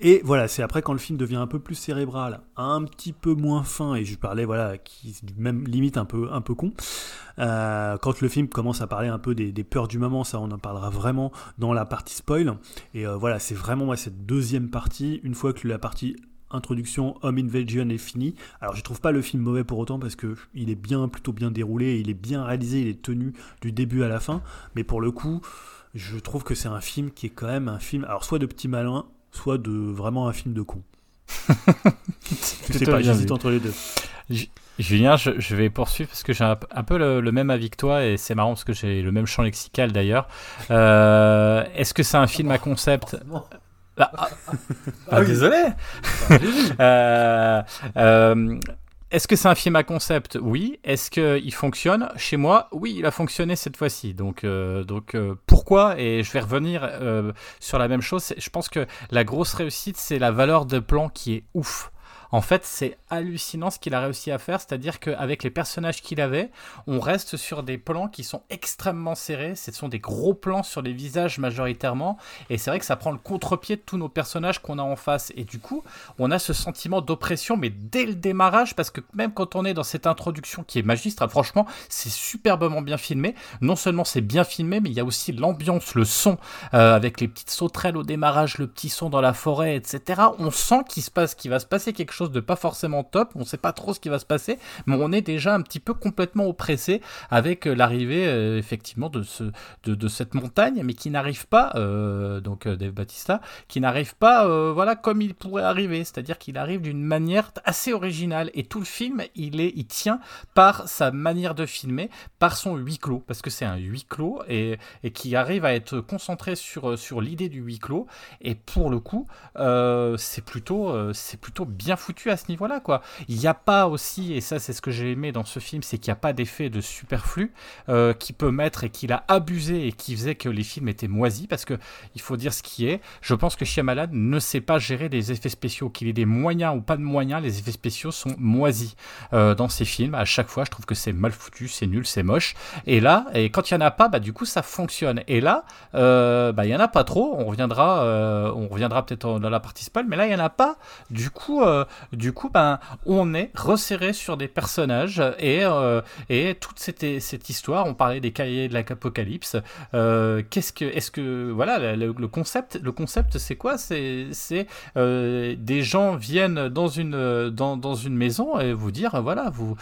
et voilà, c'est après quand le film devient un peu plus cérébral, un petit peu moins fin, et je parlais, voilà, qui même limite un peu, un peu con. Euh, quand le film commence à parler un peu des, peurs du moment, ça on en parlera vraiment dans la partie spoil. Et euh, voilà, c'est vraiment moi, cette deuxième partie, une fois que la partie introduction Home Invasion est finie. Alors je trouve pas le film mauvais pour autant parce que il est bien, plutôt bien déroulé, il est bien réalisé, il est tenu du début à la fin. Mais pour le coup, je trouve que c'est un film qui est quand même un film, alors soit de petit malin, soit de vraiment un film de con. je sais pas, j'hésite entre les deux. Julien, je, je vais poursuivre parce que j'ai un, un peu le, le même avis que toi et c'est marrant parce que j'ai le même champ lexical d'ailleurs. Euh, Est-ce que c'est un film à concept? Ah, ah, ah, Désolé. Euh, euh, Est-ce que c'est un film à concept? Oui. Est-ce qu'il fonctionne? Chez moi, oui, il a fonctionné cette fois-ci. Donc, euh, donc euh, pourquoi? Et je vais revenir euh, sur la même chose. Je pense que la grosse réussite, c'est la valeur de plan qui est ouf. En fait, c'est hallucinant ce qu'il a réussi à faire, c'est-à-dire qu'avec les personnages qu'il avait, on reste sur des plans qui sont extrêmement serrés. Ce sont des gros plans sur les visages majoritairement, et c'est vrai que ça prend le contre-pied de tous nos personnages qu'on a en face. Et du coup, on a ce sentiment d'oppression, mais dès le démarrage, parce que même quand on est dans cette introduction qui est magistrale, franchement, c'est superbement bien filmé. Non seulement c'est bien filmé, mais il y a aussi l'ambiance, le son, euh, avec les petites sauterelles au démarrage, le petit son dans la forêt, etc. On sent qu'il se passe, qu'il va se passer quelque chose de pas forcément top. On sait pas trop ce qui va se passer, mais on est déjà un petit peu complètement oppressé avec euh, l'arrivée euh, effectivement de, ce, de, cette montagne, mais qui n'arrive pas, donc Dave Batista, qui n'arrive pas, voilà, comme il pourrait arriver, c'est-à-dire qu'il arrive d'une manière assez originale et tout le film, il est, il tient par sa manière de filmer, par son huis clos, parce que c'est un huis clos et, et qui arrive à être concentré sur, sur l'idée du huis clos. Et pour le coup, euh, c'est plutôt, euh, c'est plutôt bien foutu à ce niveau-là, quoi. Il n'y a pas aussi, et ça c'est ce que j'ai aimé dans ce film, c'est qu'il n'y a pas d'effet de superflu euh, qui peut mettre et qu'il a abusé et qui faisait que les films étaient moisis, parce que il faut dire ce qui est. Je pense que Shyamalan ne sait pas gérer les effets spéciaux, qu'il ait des moyens ou pas de moyens, les effets spéciaux sont moisis dans ces films. À chaque fois, je trouve que c'est mal foutu, c'est nul, c'est moche. Et là, et quand il y en a pas, bah du coup ça fonctionne. Et là, bah il y en a pas trop. On reviendra, on reviendra peut-être dans la partie spoil, mais là il y en a pas. Du coup, du coup, ben on est resserré sur des personnages et et toute cette, histoire. On parlait des cahiers de l'apocalypse. Qu'est-ce que, est-ce que, voilà, le, concept, le concept, c'est quoi? C'est c'est des gens viennent dans une dans, dans une maison et vous dire voilà vous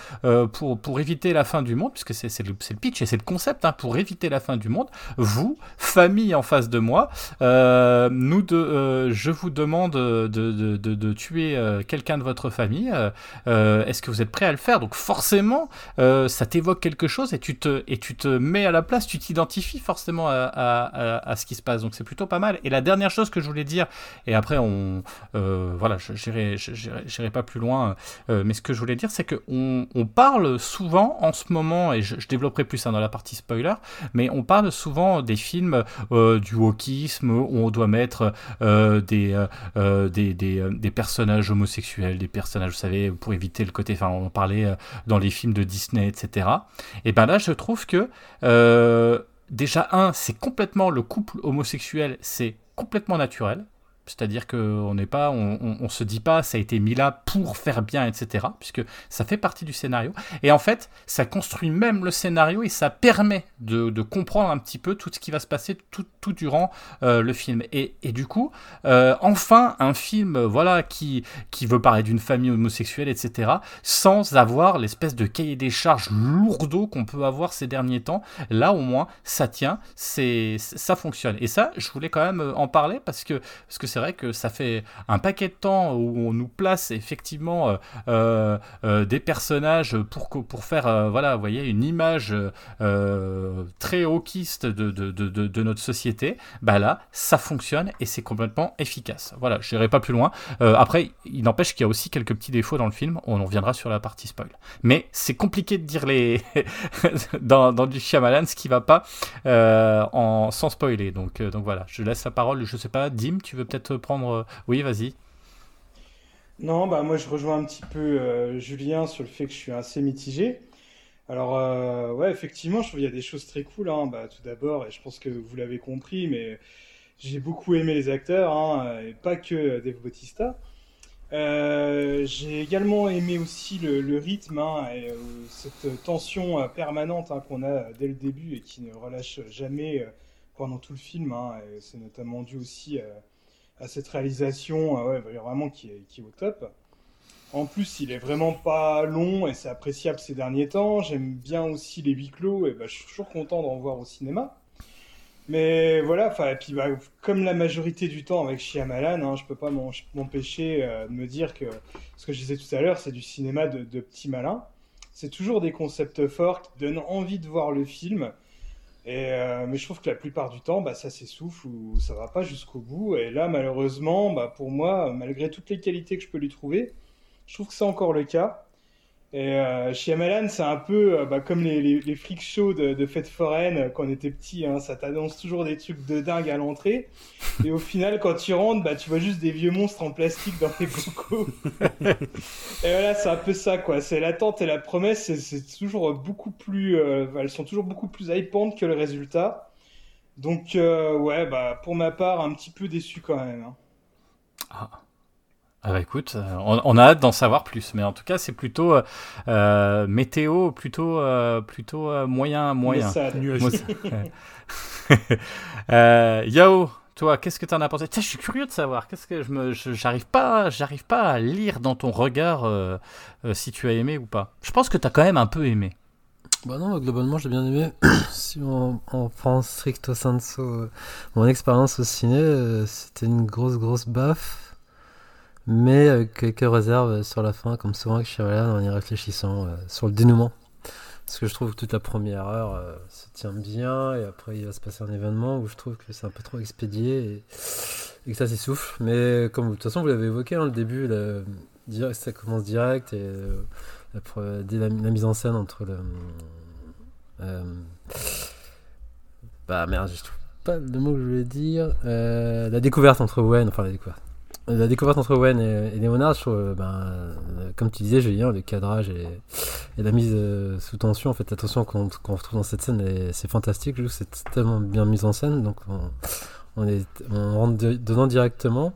pour pour éviter la fin du monde puisque c'est c'est le, pitch et c'est le concept hein, pour éviter la fin du monde vous famille en face de moi euh, nous de, euh, je vous demande de, de, de, de tuer euh, quelqu'un de votre famille est-ce que vous êtes prêt à le faire? Donc forcément ça t'évoque quelque chose et tu te et tu te mets à la place tu t'identifies forcément à, à, ce qui se passe. Donc c'est plutôt pas mal. Et la dernière chose que je voulais dire et après on voilà je j'irai pas plus loin mais ce que je voulais dire c'est que on, parle souvent en ce moment et je, développerai plus ça dans la partie spoiler, mais on parle souvent des films euh, du wokisme où on doit mettre euh, des, euh, des, des, des, personnages homosexuels, des personnages, vous savez, pour éviter le côté, enfin, on parlait dans les films de Disney, etc. Et ben là, je trouve que déjà, un, c'est complètement le couple homosexuel, c'est complètement naturel. C'est-à-dire qu'on n'est pas, on, se dit pas, ça a été mis là pour faire bien, etc. Puisque ça fait partie du scénario. Et en fait, ça construit même le scénario et ça permet de, comprendre un petit peu tout ce qui va se passer tout, durant euh, le film. Et, du coup, euh, enfin, un film, voilà, qui, veut parler d'une famille homosexuelle, etc. Sans avoir l'espèce de cahier des charges lourdeau qu'on peut avoir ces derniers temps. Là, au moins, ça tient, c'est, ça fonctionne. Et ça, je voulais quand même en parler parce que, parce que c'est vrai que ça fait un paquet de temps où on nous place effectivement euh, euh, euh, des personnages pour, pour faire, voilà, voyez, une image très hawkiste de, de, de, notre société. Bah là, ça fonctionne et c'est complètement efficace. Voilà, je n'irai pas plus loin. après, il n'empêche qu'il y a aussi quelques petits défauts dans le film. On en reviendra sur la partie spoil. Mais c'est compliqué de dire les dans, dans, du Shyamalan ce qui va pas en sans spoiler. Donc, donc voilà, je laisse la parole. Je sais pas, Dim, tu veux peut-être prendre. Euh, oui, vas-y. Non, bah moi je rejoins un petit peu euh, Julien sur le fait que je suis assez mitigé. Alors euh, ouais, effectivement, je trouve qu'il y a des choses très cool. Hein. Bah, tout d'abord, et je pense que vous l'avez compris, mais j'ai beaucoup aimé les acteurs, hein, et pas que Dave Bautista. j'ai également aimé aussi le, rythme hein, et cette tension permanente qu'on a dès le début et qui ne relâche jamais pendant tout le film. c'est notamment dû aussi à cette réalisation euh, vraiment qui est, au top. En plus, il est vraiment pas long et c'est appréciable ces derniers temps. J'aime bien aussi les huis clos et bah, je suis toujours content d'en voir au cinéma. Mais voilà, enfin, puis bah, comme la majorité du temps avec Shyamalan, hein, je peux pas m'empêcher euh, de me dire que ce que je disais tout à l'heure, c'est du cinéma de, de petits malins. C'est toujours des concepts forts qui donnent envie de voir le film. Et, euh, mais je trouve que la plupart du temps, bah, ça s'essouffle ou ça va pas jusqu'au bout. Et là, malheureusement, bah, pour moi, malgré toutes les qualités que je peux lui trouver, je trouve que c'est encore le cas. Et euh, Shyamalan, c'est un peu euh, bah, comme les, les, les freak shows de, de fêtes foraines euh, quand on était petit. Hein, ça t'annonce toujours des trucs de dingue à l'entrée. Et au final, quand tu rentres, bah, tu vois juste des vieux monstres en plastique dans les bocaux. et voilà, c'est un peu ça, quoi. C'est l'attente et la promesse. c'est- C'est toujours beaucoup plus. euh, elles sont toujours beaucoup plus hypantes que le résultat. Donc, euh, ouais, bah, pour ma part, un petit peu déçu quand même. hein. Ah bah écoute, euh, on, on a hâte d'en savoir plus, mais en tout cas c'est plutôt euh, euh, météo, plutôt euh, plutôt euh, moyen moyen. Euh, Yao, toi, qu'est-ce que t'en as pensé? Tiens, je suis curieux de savoir. Qu'est-ce que je me, j'arrive pas, j'arrive pas à lire dans ton regard euh, euh, si tu as aimé ou pas. Je pense que t'as quand même un peu aimé. Bah non, globalement, j'ai bien aimé. si on, on prend stricto sensu euh, mon expérience au ciné, euh, c'était une grosse, grosse baffe. Mais avec quelques réserves sur la fin, comme souvent avec Shyamalan, en y réfléchissant euh, sur le dénouement. Parce que je trouve que toute la première heure euh, se tient bien, et après il va se passer un événement où je trouve que c'est un peu trop expédié et, que ça s'essouffle. Mais comme de toute façon, vous l'avez évoqué, hein, le début, le, direct- ça commence direct, et euh, pre- dès la, mise en scène entre le. euh, bah merde, je trouve pas le mot que je voulais dire. Euh, la découverte entre Owen, enfin la découverte. La découverte entre Owen et, et Léonard, je trouve, euh, ben, euh, comme tu disais, Julien, le cadrage et, la mise euh, sous tension, en fait, la tension qu'on retrouve dans cette scène, c'est fantastique. Je trouve c'est tellement bien mis en scène, donc on, est, on rentre de- dedans directement.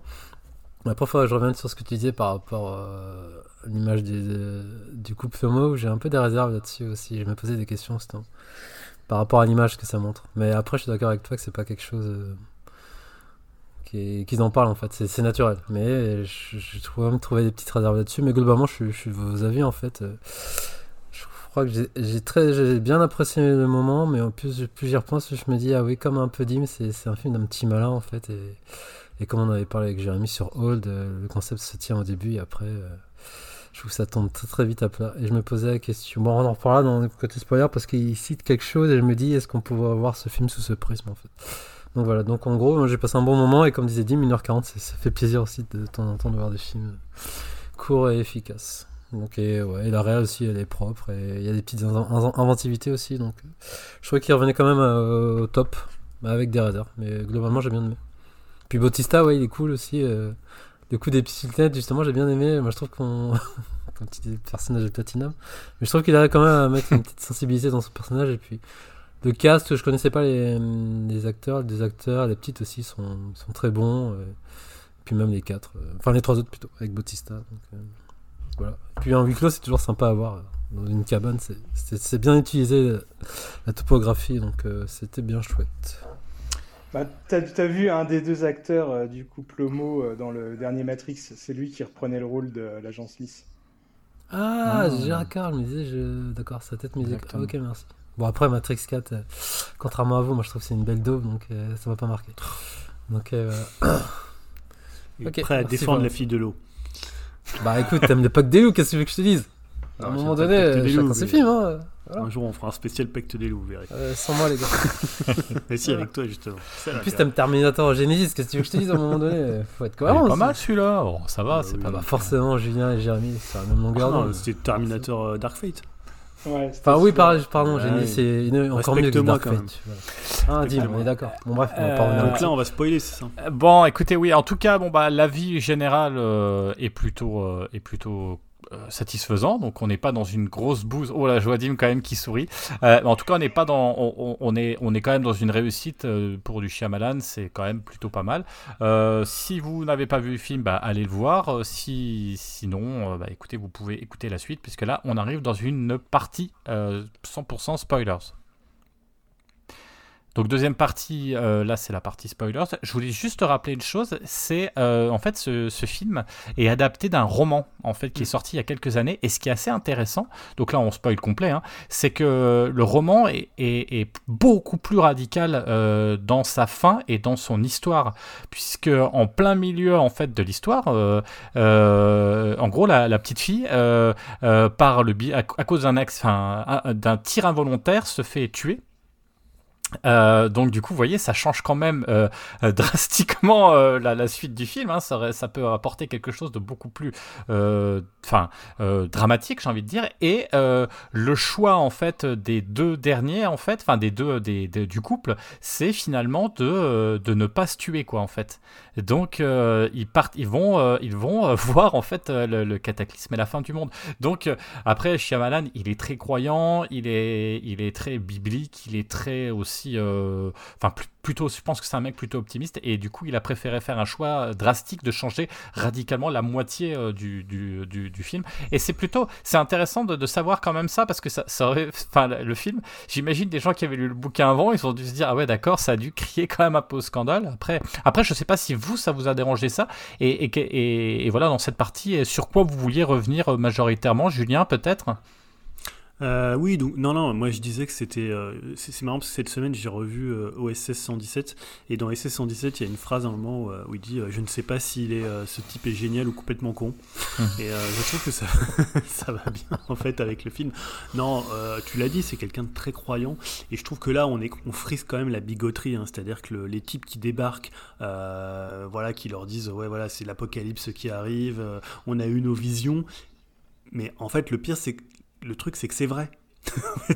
Après, je revienne sur ce que tu disais par rapport à l'image de- du couple homo. J'ai un peu des réserves là-dessus aussi. Je me posais des questions ce temps par rapport à l'image que ça montre. Mais après, je suis d'accord avec toi que c'est pas quelque chose qu'ils en parlent en fait. C'est naturel. Mais je, je trouve même trouver des petites réserves là-dessus. Mais globalement, je, suis- vos avis en fait. Je crois que j'ai- très j'ai bien apprécié le moment, mais en plus, plus j'y repense, je me dis ah oui, comme un peu dim, c'est un film d'un petit malin en fait. Et, et comme on avait parlé avec Jérémy sur Hold, euh, le concept se tient au début et après. euh, je trouve que ça tombe très très vite à plat. Et je me posais la question. Bon, on en reparlera dans le côté spoiler parce qu'il cite quelque chose et je me dis est-ce qu'on pourrait voir ce film sous ce prisme en fait? Donc voilà, donc en gros, j'ai passé un bon moment et comme disait Dim, 1h40, c'est- ça fait plaisir aussi de temps en temps de voir des films courts et efficaces. Donc et, ouais, et la réal aussi, elle est propre et il y a des petites inven- inven- inventivités aussi. Donc euh, je trouvais qu'il revenait quand même euh, au top bah, avec des réserves. Mais globalement, j'ai bien aimé. Puis Bautista, ouais, il est cool aussi. euh, le coup des petites justement, j'ai bien aimé. Moi, je trouve qu'on. Comme tu dis, le personnage de Platinum. Mais je trouve qu'il arrive quand même à mettre une petite sensibilité dans son personnage. Et puis, le cast, je connaissais pas les, les acteurs. Les deux acteurs, les petites aussi, sont, sont très bons. euh, puis même les quatre. euh, enfin, les trois autres plutôt, avec Bautista. Donc, euh, voilà. Puis en huis clos, c'est toujours sympa à voir. Dans une cabane, c'est- bien utilisé la topographie. Donc, euh, c'était bien chouette. Bah, t'as, t'as vu un des deux acteurs euh, du couple homo euh, dans le dernier Matrix, c'est lui qui reprenait le rôle de l'agent Smith. Ah, Ah. Gérard Carl me disait, je... d'accord, sa tête me disait, Exactement. ok, merci. Bon, après, Matrix 4, euh, contrairement à vous, moi je trouve que c'est une belle daube, donc euh, ça m'a pas marqué. Donc, euh, voilà. Il est Ok, prêt à défendre la fille de l'eau. bah écoute, t'aimes le pack des loups, qu'est-ce que tu veux que je te dise? À un Non, moment donné, euh, chacun ses mais- films, hein. Voilà. Un jour, on fera un spécial pacte des loups, vous verrez. Euh, sans moi, les gars. Et si, avec toi, justement. En plus, t'aimes Terminator Genesis, qu'est-ce que tu veux que je te dise à un moment donné? Euh, Faut être Il cohérent. est pas mal celui-là. Oh, ça va, Bah c'est oui. pas Ah bah mal. forcément, Julien et Jérémy, c'est la même Ah longueur non, d'onde. c'était Terminator euh, Dark Fate. Ouais, Enfin oui, pardon, Ouais. Genesis, c'est encore mieux que Dark quand Fate. même. Voilà. Ah, dis, on est d'accord. Bon bref, on va pas Euh, Donc là, on va spoiler, c'est ça Bon, écoutez, oui, en tout cas, bon bah l'avis général euh, est plutôt euh, est plutôt euh, satisfaisant. Donc on n'est pas dans une grosse bouse. Oh là, je Dim quand même qui sourit. Euh, en tout cas, on n'est pas dans on, est on est quand même dans une réussite euh, pour du Shyamalan. C'est quand même plutôt pas mal. Euh, si vous n'avez pas vu le film, bah, allez le voir. Euh, Si sinon, euh, bah, écoutez, vous pouvez écouter la suite puisque là, on arrive dans une partie euh, 100% spoilers. Donc deuxième partie, euh, là c'est la partie spoilers. Je voulais juste te rappeler une chose, c'est euh, en fait ce, ce film est adapté d'un roman en fait qui est sorti il y a quelques années et ce qui est assez intéressant, donc là on spoil complet, hein, c'est que le roman est, est- est beaucoup plus radical euh, dans sa fin et dans son histoire, puisque en plein milieu en fait de l'histoire, en gros la, la petite fille par le à, à cause d'un tir involontaire se fait tuer. Euh, donc du coup, vous voyez, ça change quand même euh, euh, drastiquement euh, la, la suite du film. Hein. Ça, ça peut apporter quelque chose de beaucoup plus, euh, enfin, euh, dramatique, j'ai envie de dire. Et le choix en fait des deux derniers, en fait, enfin des deux des, des- du couple, c'est finalement de de ne pas se tuer, quoi, en fait. Donc ils partent, ils vont, ils vont voir en fait le, le cataclysme et la fin du monde. Donc après, Shyamalan, il est très croyant, il est, il est très biblique, il est très aussi, euh, enfin pl- plutôt, je pense que c'est un mec plutôt optimiste et du coup, il a préféré faire un choix drastique de changer radicalement la moitié euh, du, film. Et c'est plutôt, c'est intéressant de, savoir quand même ça parce que ça, aurait, enfin le film, j'imagine des gens qui avaient lu le bouquin avant, ils ont dû se dire ah ouais d'accord, ça a dû crier quand même un peu au scandale. Après, après, je sais pas si vous ça vous a dérangé ça et, et, et- et voilà dans cette partie, sur quoi vous vouliez revenir euh, majoritairement, Julien peut-être? Euh, oui, donc non, non, moi je disais que c'était. euh, c'est marrant parce que cette semaine j'ai revu euh, OSS 117 et dans OSS 117 il y a une phrase à un moment où, euh, il dit Je ne sais pas s'il est ce type est génial ou complètement con. et je trouve que ça, ça va bien en fait avec le film. Non, tu l'as dit, c'est quelqu'un de très croyant et je trouve que là on, est, on frise quand même la bigoterie, hein, c'est-à-dire que le- les types qui débarquent, voilà, qui leur disent Ouais, voilà, c'est l'apocalypse qui arrive, on a eu nos visions. Mais en fait, le pire, c'est que le truc, c'est que c'est vrai.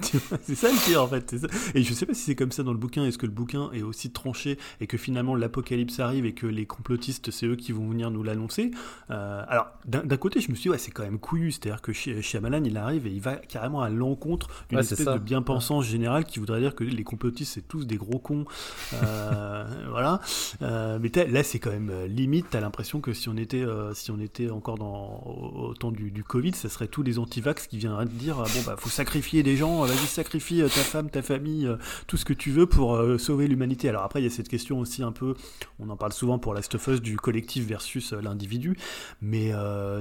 C'est ça le pire en fait. ça. Et je sais pas si c'est comme ça dans le bouquin. Est-ce que le bouquin est aussi tranché et que finalement l'apocalypse arrive et que les complotistes c'est eux qui vont venir nous l'annoncer Euh, Alors d'un côté, je me suis dit ouais c'est quand même couillu. C'est-à-dire que Shy- Shyamalan il arrive et il va carrément à l'encontre d'une Ouais, espèce de bien-pensance générale qui voudrait dire que les complotistes c'est tous des gros cons. Euh, voilà. Euh, mais là c'est quand même limite. T'as l'impression que si on était si on était encore dans au, au temps du, du Covid, ça serait tous les antivax qui viendraient te dire bon bah faut sacrifier des gens, euh, vas-y sacrifie euh, ta femme, ta famille, euh, tout ce que tu veux pour sauver l'humanité. Alors après il y a cette question aussi un peu, on en parle souvent pour Last of Us du collectif versus l'individu, mais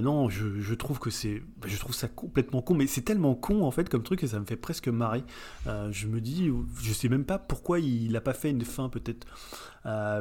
non je, trouve que c'est, je trouve ça complètement con, mais c'est tellement con en fait comme truc que ça me fait presque marrer. Je me dis, je sais même pas pourquoi il a pas fait une fin peut-être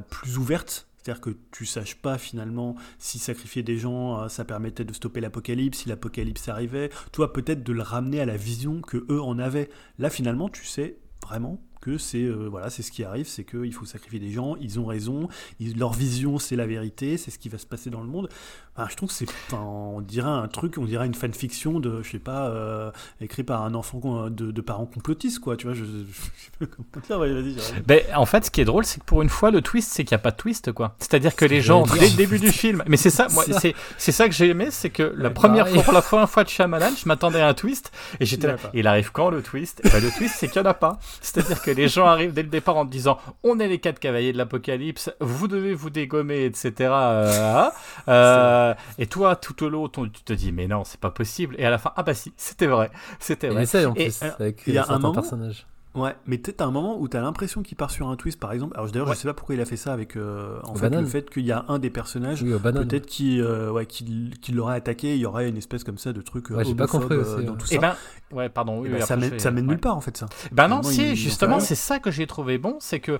plus ouverte. C'est-à-dire que tu saches pas finalement si sacrifier des gens, euh, ça permettait de stopper l'apocalypse, si l'apocalypse arrivait. Toi, peut-être de le ramener à la vision que eux en avaient. Là, finalement, tu sais vraiment que c'est euh, voilà, c'est ce qui arrive, c'est qu'il faut sacrifier des gens. Ils ont raison. ils- leur vision, c'est la vérité, c'est ce qui va se passer dans le monde. Enfin, je trouve que c'est, enfin, on dirait un truc, on dirait une fanfiction de, je sais pas, euh, écrit par un enfant de, de parents complotistes, quoi. Tu vois, je, je, je sais pas comment dire. Ouais, vas-y. Ben, en fait, ce qui est drôle, c'est que pour une fois, le twist, c'est qu'il n'y a pas de twist, quoi. C'est-à-dire que les gens, dès le début du film, mais c'est ça, moi, c'est, c'est ça que j'ai aimé, c'est que la Ouais, première pareil. fois, pour la première fois de Shyamalan, je m'attendais à un twist, et j'étais là, Il arrive quand le twist? Et ben, le twist, c'est qu'il n'y en a pas. C'est-à-dire que les gens arrivent dès le départ en te disant, on est les quatre cavaliers de l'apocalypse, vous devez vous dégommer, etc. euh, euh, et toi, tout au long, ton- tu te dis, mais non, c'est pas possible. Et à la fin, ah bah si, c'était vrai. C'était vrai. essaye en Et, plus alors, avec il y a un moment- personnages. Ouais, mais peut-être un moment où tu as l'impression qu'il part sur un twist, par exemple. Alors d'ailleurs, Ouais. je sais pas pourquoi il a fait ça avec euh, en fait le fait qu'il y a un des personnages. Oui. Peut-être qui, euh, ouais, qui, qui l'aurait attaqué, il y aurait une espèce comme ça de truc Ouais, j'ai pas compris euh, aussi, dans ouais. tout et ça. ben, ouais, pardon. oui, Eh ben, ça mène, ça nulle part en fait ça. Ben non, si, il- justement, c'est ça que j'ai trouvé bon, c'est que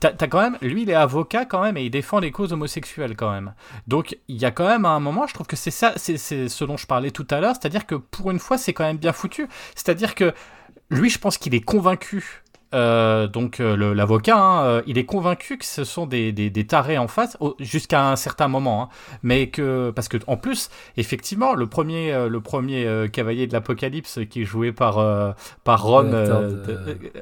t'as as quand même, lui, il est avocat quand même et il défend les causes homosexuelles quand même. Donc, il y a quand même un moment, je trouve que c'est ça, c'est c'est ce dont je parlais tout à l'heure, c'est-à-dire que pour une fois, c'est quand même bien foutu. C'est-à-dire que lui, je pense qu'il est convaincu. Euh, donc euh, l'avocat, hein, euh, il est convaincu que ce sont des, des, des tarés en face jusqu'à un certain moment, hein. mais que parce que en plus, effectivement, le premier, euh, le premier cavalier de l'apocalypse qui est joué par par Ron, de-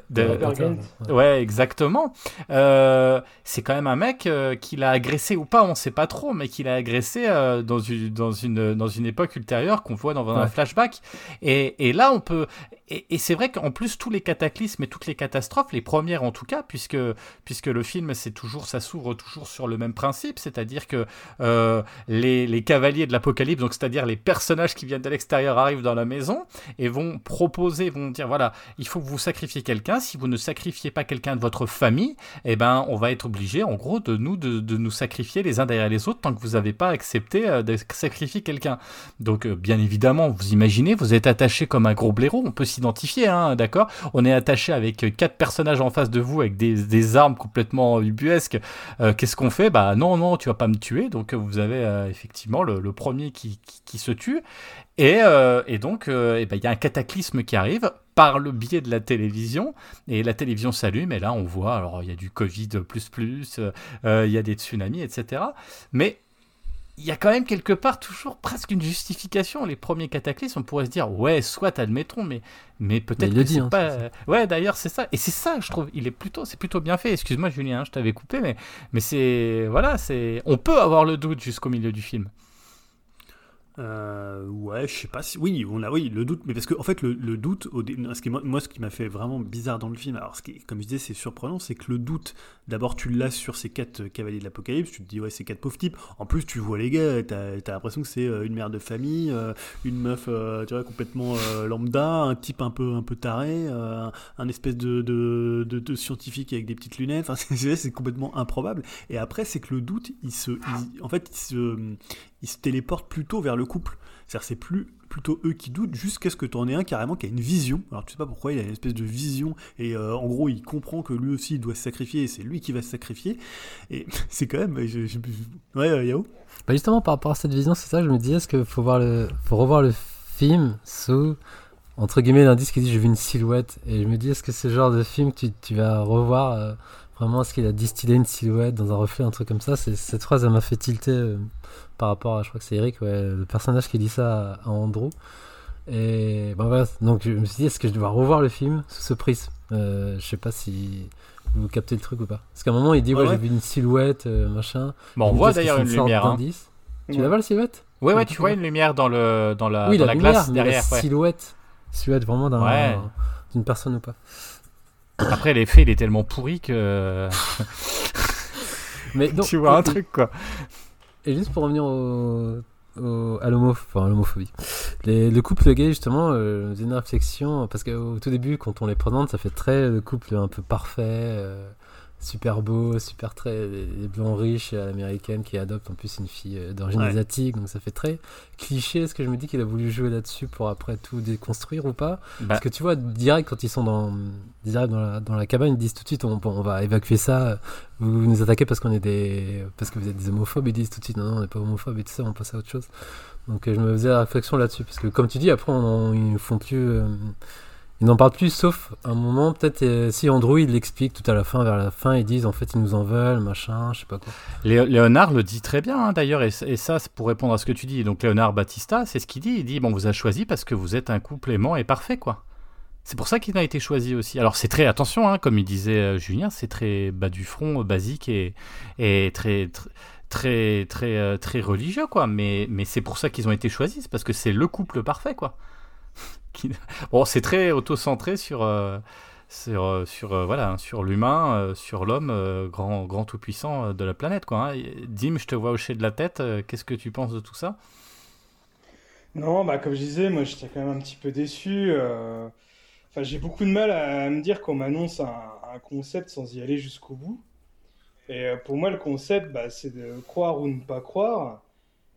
de-. Ouais. Exactement. C'est quand même un mec qui l'a agressé ou pas, on sait pas trop, mais qui l'a agressé dans, une, dans, une, dans une époque ultérieure qu'on voit dans un Ouais. flashback. Et, et là, on peut. Et, et c'est vrai qu'en plus, tous les cataclysmes et toutes les catastrophes, les premières en tout cas, puisque, puisque le film, c'est toujours, ça s'ouvre toujours sur le même principe, c'est-à-dire que euh, les, les cavaliers de l'apocalypse, donc c'est-à-dire les personnages qui viennent de l'extérieur, arrivent dans la maison et vont proposer, vont dire voilà, il faut que vous sacrifiez quelqu'un. Si vous ne sacrifiez pas quelqu'un de votre famille, eh ben, on va être obligé, en gros, de nous, de, de nous sacrifier les uns derrière les autres tant que vous n'avez pas accepté euh, de sacrifier quelqu'un. Donc, euh, bien évidemment, vous imaginez, vous êtes attaché comme un gros blaireau, on peut s'identifier, hein, d'accord? On est attaché avec quatre personnages en face de vous avec des, des armes complètement ubuesques. Euh, Qu'est-ce qu'on fait? Bah non, non, tu vas pas me tuer. Donc, euh, vous avez euh, effectivement le, premier qui, qui, se tue. Et, euh, et donc, ben, il y a un cataclysme qui arrive. par le biais de la télévision. Et la télévision s'allume, et là, on voit, alors il y a du Covid plus plus, il y a des tsunamis, etc. Mais il y a quand même quelque part toujours presque une justification. Les premiers cataclysmes, on pourrait se dire, ouais, soit admettons, mais, mais peut-être que c'est hein, pas. Ouais, d'ailleurs, c'est ça. Et c'est ça, je trouve, il est plutôt, c'est plutôt bien fait. Excuse-moi, Julien, hein, je t'avais coupé, mais, mais c'est, voilà, c'est, on peut avoir le doute jusqu'au milieu du film. Euh, ouais, je sais pas si. Oui, on a, oui, le doute, mais parce que en fait, le, doute, ce qui, moi, ce qui m'a fait vraiment bizarre dans le film, alors, ce qui, comme je disais, c'est surprenant, c'est que le doute, d'abord, tu l'as sur ces quatre euh, cavaliers de l'apocalypse, tu te dis, ouais, ces quatre pauvres types. En plus, tu vois les gars, t'as as, l'impression que c'est euh, une mère de famille, une meuf, tu vois, complètement lambda, un type un peu, un peu taré, un espèce de, de, de, scientifique avec des petites lunettes. Enfin, c'est complètement improbable. Et après, c'est que le doute, il se, en fait, il se, il se téléporte plutôt vers le couple. C'est-à-dire, c'est plus plutôt eux qui doutent jusqu'à ce que tu en aies un carrément qui a une vision. Alors, tu sais pas pourquoi, il a une espèce de vision et euh, en gros, il comprend que lui aussi il doit se sacrifier et c'est lui qui va se sacrifier. Et c'est quand même. Ouais, euh, Yao? Bah justement, par rapport à cette vision, c'est ça que je me disais, est-ce qu'il faut, faut revoir le film sous, entre guillemets, l'indice qui dit j'ai vu une silhouette. Et je me dis, est-ce que le genre de film que tu, tu vas revoir euh, vraiment, est-ce qu'il a distillé une silhouette dans un reflet, un truc comme ça? Cette phrase, elle m'a fait tilter euh, par rapport à, je crois que c'est Eric, ouais, le personnage qui dit ça à, à Andrew. Et bon voilà, donc je me suis dit, est-ce que je dois revoir le film sous ce prisme? Euh, Je sais pas si vous captez le truc ou pas. Parce qu'à un moment, il dit, ouais, j'ai vu une silhouette, euh, machin. Bon, on Je me voit d'ailleurs une sorte lumière. hein. Tu la vois la silhouette? Ouais, ouais, tu vois une lumière dans le, dans la, Oui, dans la, la lumière, glace derrière. la silhouette. Silhouette vraiment d'un, Ouais. d'une personne ou pas. Après, l'effet, il est tellement pourri que Mais donc, tu vois un truc, quoi. Et juste pour revenir au, au- à l'homophobie. Le couple gay, justement, euh, une réflexion, parce qu'au tout début, quand on les présente, ça fait très le couple un peu parfait, euh, super beau, super très. Les, les blancs riches à l'américaine qui adoptent en plus une fille euh, d'origine Ouais. asiatique, donc ça fait très cliché. Est-ce que je me dis qu'il a voulu jouer là-dessus pour après tout déconstruire ou pas Bah, Parce que tu vois, direct, quand ils sont dans, arrivent dans, la, dans la cabane, ils disent tout de suite on, bon, on va évacuer ça, vous, nous attaquez parce qu'on est des. parce que vous êtes des homophobes, ils disent tout de suite non, non, on n'est pas homophobes et tout ça, on passe à autre chose. Donc euh, je me faisais la réflexion là-dessus, parce que comme tu dis, après, on ils font plus. euh, ils n'en parlent plus, sauf un moment, peut-être euh, si Andrew il l'explique tout à la fin, vers la fin, ils disent en fait ils nous en veulent, machin, je sais pas quoi. Lé- Léonard le dit très bien, hein, d'ailleurs, et, ça, c'est pour répondre à ce que tu dis. Donc, Léonard Battista, c'est ce qu'il dit. Il dit Bon, on vous a choisi parce que vous êtes un couple aimant et parfait, quoi. C'est pour ça qu'il a été choisi aussi. Alors, c'est très, attention, hein, comme il disait euh, Julien, c'est très bas du front, basique et, très. tr- Très, très, euh, très religieux, quoi. Mais, mais c'est pour ça qu'ils ont été choisis, c'est parce que c'est le couple parfait, quoi. Bon, c'est très auto-centré sur, euh, sur, euh, sur, euh, voilà, hein, sur l'humain, sur l'homme, grand, grand tout-puissant de la planète. Quoi, hein. Dim, je te vois hocher de la tête. Qu'est-ce que tu penses de tout ça? Non, bah comme je disais, moi j'étais quand même un petit peu déçu. Enfin, j'ai beaucoup de mal à me dire qu'on m'annonce un, un concept sans y aller jusqu'au bout. Et pour moi, le concept, bah, c'est de croire ou ne pas croire.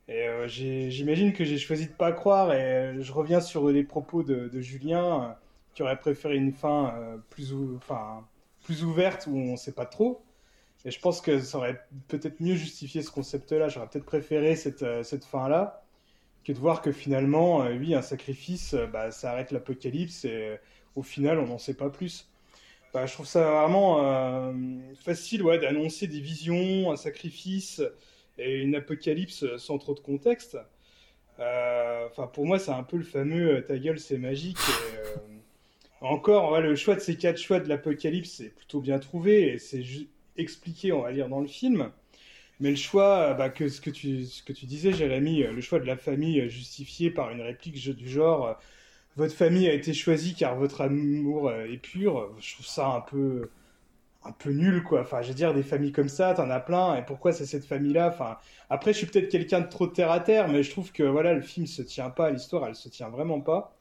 Et euh, j'imagine que j'ai choisi de pas croire. Et euh, je reviens sur les propos de, Julien, euh, qui aurait préféré une fin plus, ouverte où on sait pas trop. Et je pense que ça aurait peut-être mieux justifié ce concept-là. J'aurais peut-être préféré cette, fin-là que de voir que finalement, oui, un sacrifice, bah, ça arrête l'apocalypse et au final, on n'en sait pas plus. Bah, je trouve ça vraiment facile ouais, d'annoncer des visions, un sacrifice et une apocalypse sans trop de contexte. Euh, Enfin, pour moi, c'est un peu le fameux euh, ta gueule, c'est magique. Euh, encore, ouais, le choix de ces quatre choix de l'apocalypse, c'est plutôt bien trouvé et c'est expliqué, on va dire, dans le film. Mais le choix, bah, que ce que tu, ce que tu disais, Jérémy, le choix de la famille justifié par une réplique du genre votre famille a été choisie car votre amour est pur, je trouve ça un peu, un peu nul, quoi. Enfin, je veux dire, des familles comme ça, t'en as plein, et pourquoi c'est cette famille-là? Enfin, après, je suis peut-être quelqu'un de trop terre à terre, mais je trouve que voilà, le film se tient pas, l'histoire, elle se tient vraiment pas.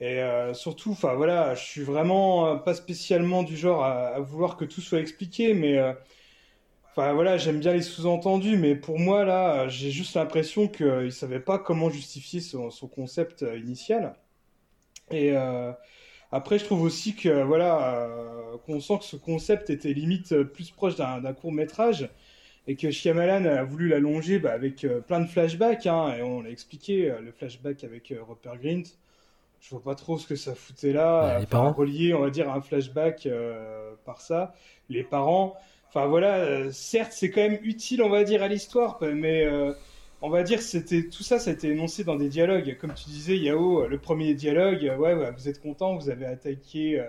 Et euh, surtout, enfin voilà, je suis vraiment euh, pas spécialement du genre à, vouloir que tout soit expliqué, mais euh, Enfin voilà, j'aime bien les sous-entendus, mais pour moi là, j'ai juste l'impression qu'il savait pas comment justifier son, son concept initial. Et après, je trouve aussi que voilà, euh, qu'on sent que ce concept était limite euh, plus proche d'un d'un court-métrage et que Shyamalan a voulu l'allonger bah, avec euh, plein de flashbacks, hein, et on l'a expliqué, euh, le flashback avec euh, Rupert Grint. je vois pas trop ce que ça foutait là. Bah, les relié, on va dire, à un flashback par ça. Les parents. Enfin voilà, certes, c'est quand même utile, on va dire, à l'histoire, mais on va dire, c'était tout ça, ça a été énoncé dans des dialogues. Comme tu disais, Yao, le premier dialogue, euh, ouais, ouais, vous êtes content, vous avez attaqué euh,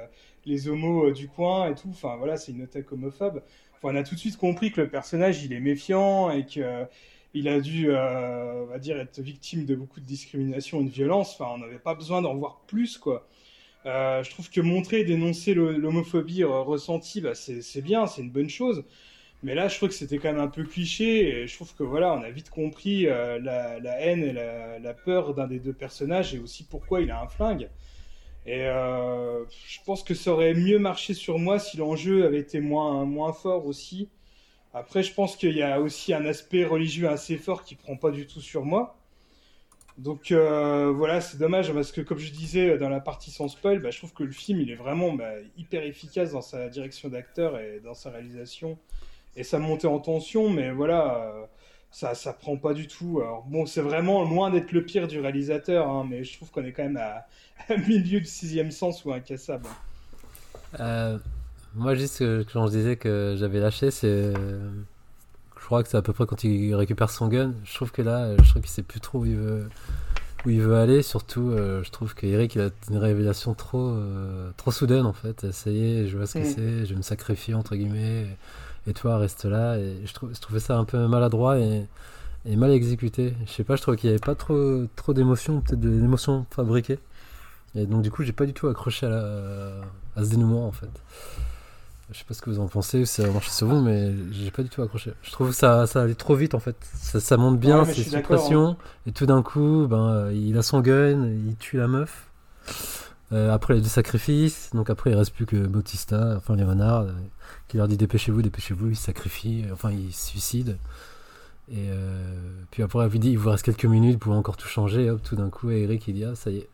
les homos euh, du coin et tout. Enfin voilà, c'est une attaque homophobe. On a tout de suite compris que le personnage, il est méfiant et que il a dû, on va dire, être victime de beaucoup de discrimination et de violence. Enfin, on n'avait pas besoin d'en voir plus, quoi. Je trouve que montrer dénoncer l'homophobie ressentie, bah, c'est bien, c'est une bonne chose. Mais là, je trouve que c'était quand même un peu cliché. Je trouve que voilà, on a vite compris euh, la, haine et la, la peur d'un des deux personnages et aussi pourquoi il a un flingue. Et euh, je pense que ça aurait mieux marché sur moi si l'enjeu avait été moins, moins fort aussi. Après, je pense qu'il y a aussi un aspect religieux assez fort qui prend pas du tout sur moi. Donc euh, voilà, c'est dommage parce que comme je disais dans la partie sans spoil, bah, je trouve que le film il est vraiment bah, hyper efficace dans sa direction d'acteur et dans sa réalisation et sa montée en tension, mais voilà, euh, ça ça prend pas du tout. Alors bon, c'est vraiment loin d'être le pire du réalisateur, hein, mais je trouve qu'on est quand même à, à milieu du sixième sens ou incassable. Euh, moi, juste que, quand je disais que j'avais lâché, c'est. euh, Je crois que c'est à peu près quand il récupère son gun. Je trouve que là, euh, je trouve qu'il sait plus trop où il veut, où il veut aller. Surtout, euh, je trouve qu'Eric, il a une révélation trop, euh, trop soudaine en fait. Ça y est, je vois ce que Mm. c'est, je vais me sacrifier entre guillemets. Et, toi, reste là. Et je, trouvais ça un peu maladroit et, et mal exécuté. Je sais pas, je trouve qu'il y avait pas trop, trop d'émotions, peut-être de l'émotion fabriquée. Et donc, du coup, j'ai pas du tout accroché à, la- à ce dénouement en fait. Je sais pas ce que vous en pensez, si ça a marché sur vous, mais j'ai pas du tout accroché. Je trouve que ça, ça allait trop vite en fait. Ça, ça monte bien, Ouais, c'est suis sous d'accord, pression, et tout d'un coup, ben, il a son gun, il tue la meuf. Euh, après, il y a du sacrifice, donc après, il reste plus que Bautista, enfin Léonard, euh, qui leur dit dépêchez-vous, dépêchez-vous, il se sacrifie, enfin, il se suicide. Et euh, puis après, il dit il vous reste quelques minutes, vous pouvez encore tout changer, hop, tout d'un coup, Eric, il dit ah, ça y est.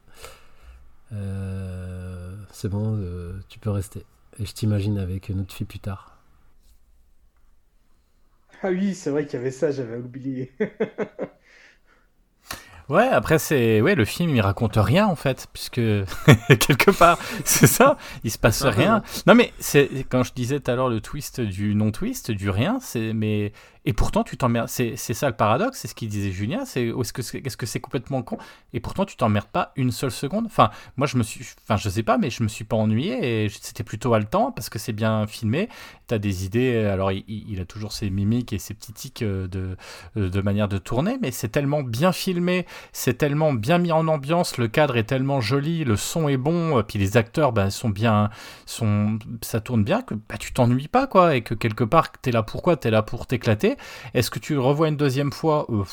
Euh, c'est bon, euh, tu peux rester. Et je t'imagine avec notre fille plus tard. Ah oui, c'est vrai qu'il y avait ça, j'avais oublié. Ouais, après c'est ouais, le film il raconte rien en fait, puisque quelque part c'est ça, il se passe rien. Non mais c'est quand je disais tout à l'heure le twist du non twist, du rien, c'est mais et pourtant tu t'emmerdes. C'est ça le paradoxe, c'est ce qu'il disait Julien, que c'est est-ce que c'est complètement con? Et pourtant tu t'emmerdes pas une seule seconde. Enfin moi je me suis, enfin je sais pas, mais je me suis pas ennuyé et c'était plutôt haletant parce que c'est bien filmé. T'as des idées, alors il, a toujours ses mimiques et ses petits tics euh, de de manière de tourner, mais c'est tellement bien filmé c'est tellement bien mis en ambiance, le cadre est tellement joli, le son est bon, euh, puis les acteurs bah, sont bien, sont, ça tourne bien que bah, tu t'ennuies pas quoi, et que quelque part t'es là pourquoi, t'es là pour t'éclater. Est-ce que tu le revois une deuxième fois Euh,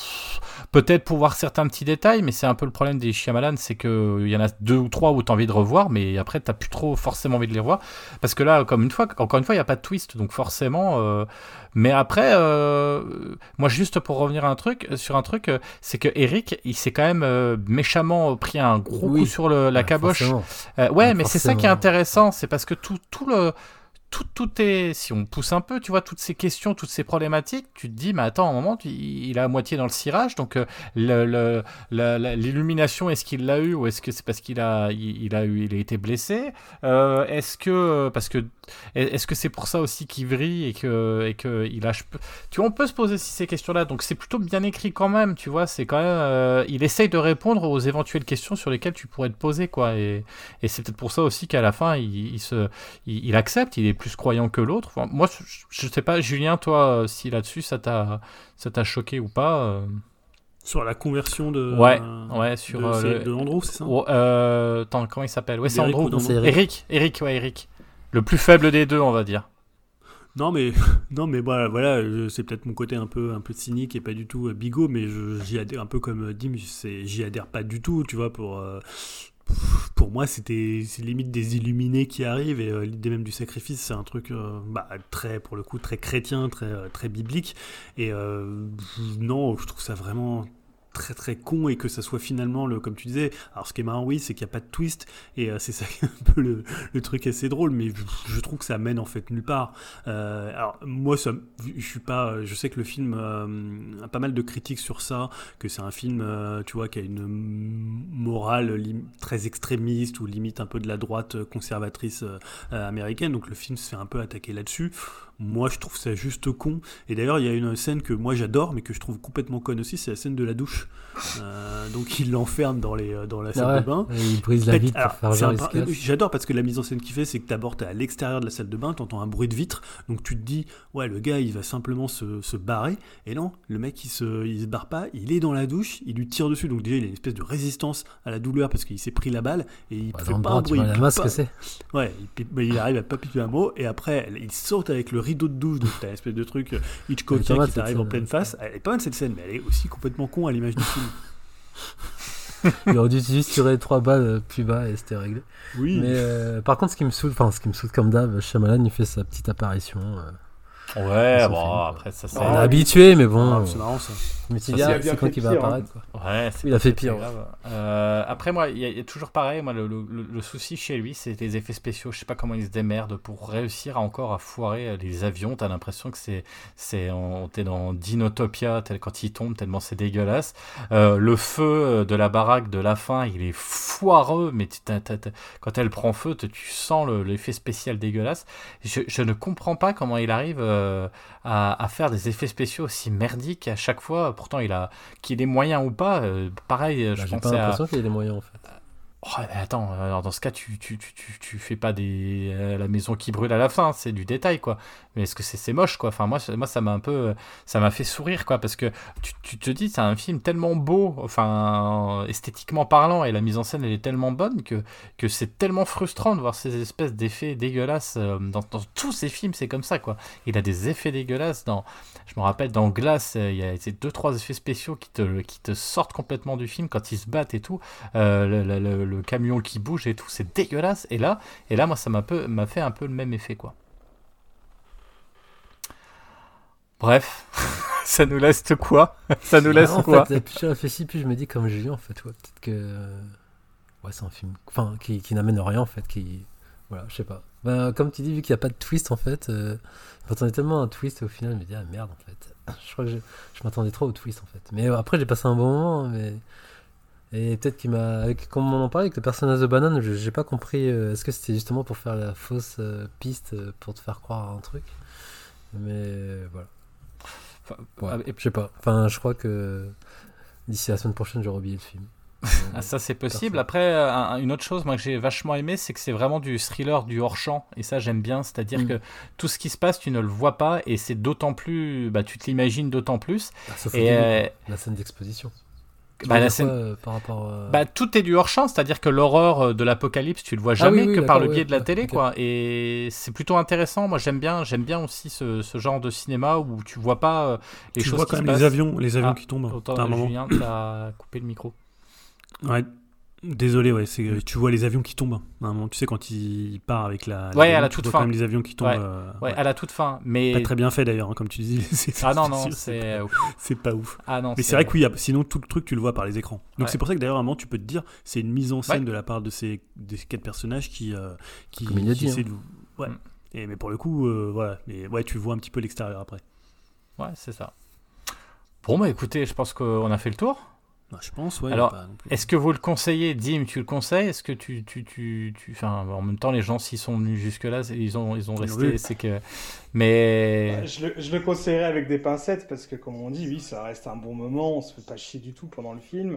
Peut-être pour voir certains petits détails, mais c'est un peu le problème des Shyamalan, c'est que euh, y en a deux ou trois où t'as envie de revoir, mais après t'as plus trop forcément envie de les revoir, parce que là, comme une fois, encore une fois, il y a pas de twist, donc forcément. euh, mais après, euh, moi juste pour revenir à un truc, sur un truc, c'est que Eric, il s'est quand même méchamment pris un gros Oui. coup sur le- la Ouais, caboche. ouais, Ouais, mais c'est ça qui est intéressant, c'est parce que tout, tout le. Tout, tout est, si on pousse un peu, tu vois, toutes ces questions, toutes ces problématiques, tu te dis, mais attends, un moment, il a à moitié dans le cirage, donc euh, l'illumination, est-ce qu'il l'a eu ou est-ce que c'est parce qu'il a, il, il a eu, il a été blessé? Euh, Est-ce que, parce que, est-ce que c'est pour ça aussi qu'il vrille et que, et que il lâche Tu vois, on peut se poser aussi ces questions-là, donc c'est plutôt bien écrit quand même, tu vois, c'est quand même, euh, il essaye de répondre aux éventuelles questions sur lesquelles tu pourrais te poser, quoi, et, et c'est peut-être pour ça aussi qu'à la fin, il, il se, il, il accepte, il est plus croyant que l'autre. Enfin, moi, je, je sais pas, Julien, toi, euh, si là-dessus ça t'a, ça t'a choqué ou pas euh, Sur la conversion de. Ouais, euh, ouais, sur de, euh, le- de Andrew, c'est ça? Oh, euh, attends, comment il s'appelle? Ouais, c'est Eric Andrew. Eric. Eric, Eric, ouais, Eric. Le plus faible des deux, on va dire. Non mais non mais voilà voilà c'est peut-être mon côté un peu un peu cynique et pas du tout euh, bigot mais j'y adhère un peu comme euh, Dim j'y adhère pas du tout tu vois pour euh, pour moi c'était c'est limite des illuminés qui arrivent et l'idée même du sacrifice c'est un truc bah, très pour le coup très chrétien très très biblique et non je trouve ça vraiment très très con et que ça soit finalement le comme tu disais alors ce qui est marrant oui c'est qu'il n'y a pas de twist et euh, c'est ça qui est un peu le, le truc assez drôle mais je, trouve que ça mène en fait nulle part. Euh, alors moi ça, je suis pas je sais que le film euh, a pas mal de critiques sur ça que c'est un film euh, tu vois qui a une morale très extrémiste ou limite un peu de la droite euh, conservatrice euh, euh, américaine. Donc le film se fait un peu attaquer là-dessus moi je trouve ça juste con et d'ailleurs il y a une scène que moi j'adore mais que je trouve complètement conne aussi c'est la scène de la douche euh, donc il l'enferme dans, les, euh, dans la salle Ah ouais, de bain. et il brise la vitre alors, pour faire un. J'adore parce que la mise en scène qu'il fait, c'est que d'abord t'es à l'extérieur de la salle de bain, t'entends un bruit de vitre, donc tu te dis, ouais, le gars il va simplement se, se barrer, et non, le mec il se, il se barre pas, il est dans la douche, il lui tire dessus, donc déjà il a une espèce de résistance à la douleur parce qu'il s'est pris la balle, et il Bah, fait pas bras, un bruit. il pas. que c'est. Ouais, il, il arrive à pas piquer un mot, et après il saute avec le rideau de douche, donc t'as une espèce de truc euh, Hitchcockien qui t'arrive en pleine face. Elle est pas mal cette scène, mais elle est aussi complètement con à l'image du film. Il aurait dû juste tirer trois balles euh, plus bas et c'était réglé. Oui, Mais euh, par contre, ce qui me saoule, enfin, ce qui me saoule comme d'hab, Shyamalan, il fait sa petite apparition. euh. Ouais, bon, après, ça c'est. On est habitué, mais bon. Ah, c'est marrant ça. Mais c'est- il a bien c'est qu'il va pire, hein. apparaître, quoi. Ouais, c'est Il a fait pire. grave. Euh, après, moi, il y, a- il y a toujours pareil. Moi, le, le- le- souci chez lui, c'est les effets spéciaux. Je sais pas comment il se démerde pour réussir à encore à foirer euh, les avions. T'as l'impression que c'est, c'est, on- t'es dans Dinotopia, tel quand il tombe, tellement c'est dégueulasse. Euh, le feu euh, de la baraque de la fin, il est foireux, mais tu- t'as- t'as- t'as- quand elle prend feu, tu tu sens le- l'effet spécial dégueulasse. Je, je ne comprends pas comment il arrive euh, à, à faire des effets spéciaux aussi merdiques à chaque fois. Pourtant, il a qu'il ait moyens ou pas, euh, pareil, Bah, je J'ai pas pensais à. l'impression qu'il ait des moyens, en fait. Oh, attends, alors dans ce cas, tu, tu, tu, tu, fais pas des, euh, la maison qui brûle à la fin, c'est du détail, quoi. Mais est-ce que c'est c'est moche, quoi? Enfin, moi, moi ça m'a un peu. Ça m'a fait sourire, quoi, parce que tu, te dis, c'est un film tellement beau, enfin, esthétiquement parlant, et la mise en scène, elle est tellement bonne que, que c'est tellement frustrant de voir ces espèces d'effets dégueulasses. euh, Dans, dans tous ces films, c'est comme ça, quoi. Il a des effets dégueulasses. Dans, je me rappelle, dans Glace, euh, il y a ces deux, trois effets spéciaux qui te, qui te sortent complètement du film quand ils se battent et tout. Le camion qui bouge et tout, c'est dégueulasse. Et là, et là, moi, ça m'a peu- m'a fait un peu le même effet, quoi. Bref, ça nous laisse quoi? Ça nous laisse en quoi? fait, plus je réfléchis, plus je me dis comme Julien, en fait, ouais, peut-être que. Ouais, c'est un film. Enfin, qui, qui n'amène rien, en fait, qui. Voilà, je sais pas. Bah, comme tu dis, vu qu'il n'y a pas de twist, en fait, euh, je m'attendais tellement à un twist, et au final, je me dis, ah merde, en fait. Je crois que je, je m'attendais trop au twist, en fait. Mais après, j'ai passé un bon moment, mais. Et peut-être qu'il m'a. Avec, comme on en parlait avec le personnage de Banane, je- j'ai pas compris. euh, Est-ce que c'était justement pour faire la fausse euh, piste, euh, pour te faire croire à un truc? Mais voilà. Enfin, Ouais, ah, et- je sais pas. Enfin, je crois que d'ici la semaine prochaine, j'aurai oublié le film. Ah, ça c'est possible. Personne. Après, un- une autre chose moi que j'ai vachement aimé, c'est que c'est vraiment du thriller, du hors champ, et ça j'aime bien. C'est-à-dire Mm. que tout ce qui se passe, tu ne le vois pas, et c'est d'autant plus, bah, tu te l'imagines d'autant plus. Ah, sauf au Et la scène d'exposition. Tu bah, la scène- quoi, euh, par rapport. euh, Bah, tout est du hors champ, c'est-à-dire que l'horreur euh, de l'apocalypse, tu le vois jamais Ah oui, oui, que par le biais de la télé, quoi. Et c'est plutôt intéressant. Moi, j'aime bien, j'aime bien aussi ce, ce genre de cinéma où tu vois pas les tu choses vois qui quand même les avions, les avions Ah, qui tombent. Autant, T'as un. Julien, t'as coupé le micro. Ouais. Désolé, ouais, c'est tu vois les avions qui tombent. À un moment, tu sais quand il part avec la. Ouais, l'avion, à la toute fin. quand même les avions qui tombent. Ouais. euh, Ouais, ouais. à la toute fin. Mais Pas très bien fait d'ailleurs, hein, comme tu dis. c'est- ah non non, c'est- c'est c'est pas ouf. ah non. Mais c'est vrai que oui, sinon tout le truc tu le vois par les écrans. Donc Ouais. c'est pour ça que d'ailleurs à un moment tu peux te dire c'est une mise en scène Ouais. de la part de ces, de ces quatre personnages qui euh, qui, Comme il a dit, essaient hein. de ouais. Mm. Et mais pour le coup euh, voilà, mais ouais tu vois un petit peu l'extérieur après. Ouais, c'est ça. Bon bah écoutez, je pense qu'on a fait le tour. Bah, je pense ouais. Alors, Est-ce que vous le conseillez, Dim Tu le conseilles? Est-ce que tu, tu, tu, tu, enfin, en même temps, les gens s'ils sont venus jusque là, ils ont, ils ont resté. vu. C'est que, mais Ouais, je, le, je le conseillerais avec des pincettes parce que, comme on dit, oui, ça reste un bon moment, on se fait pas chier du tout pendant le film.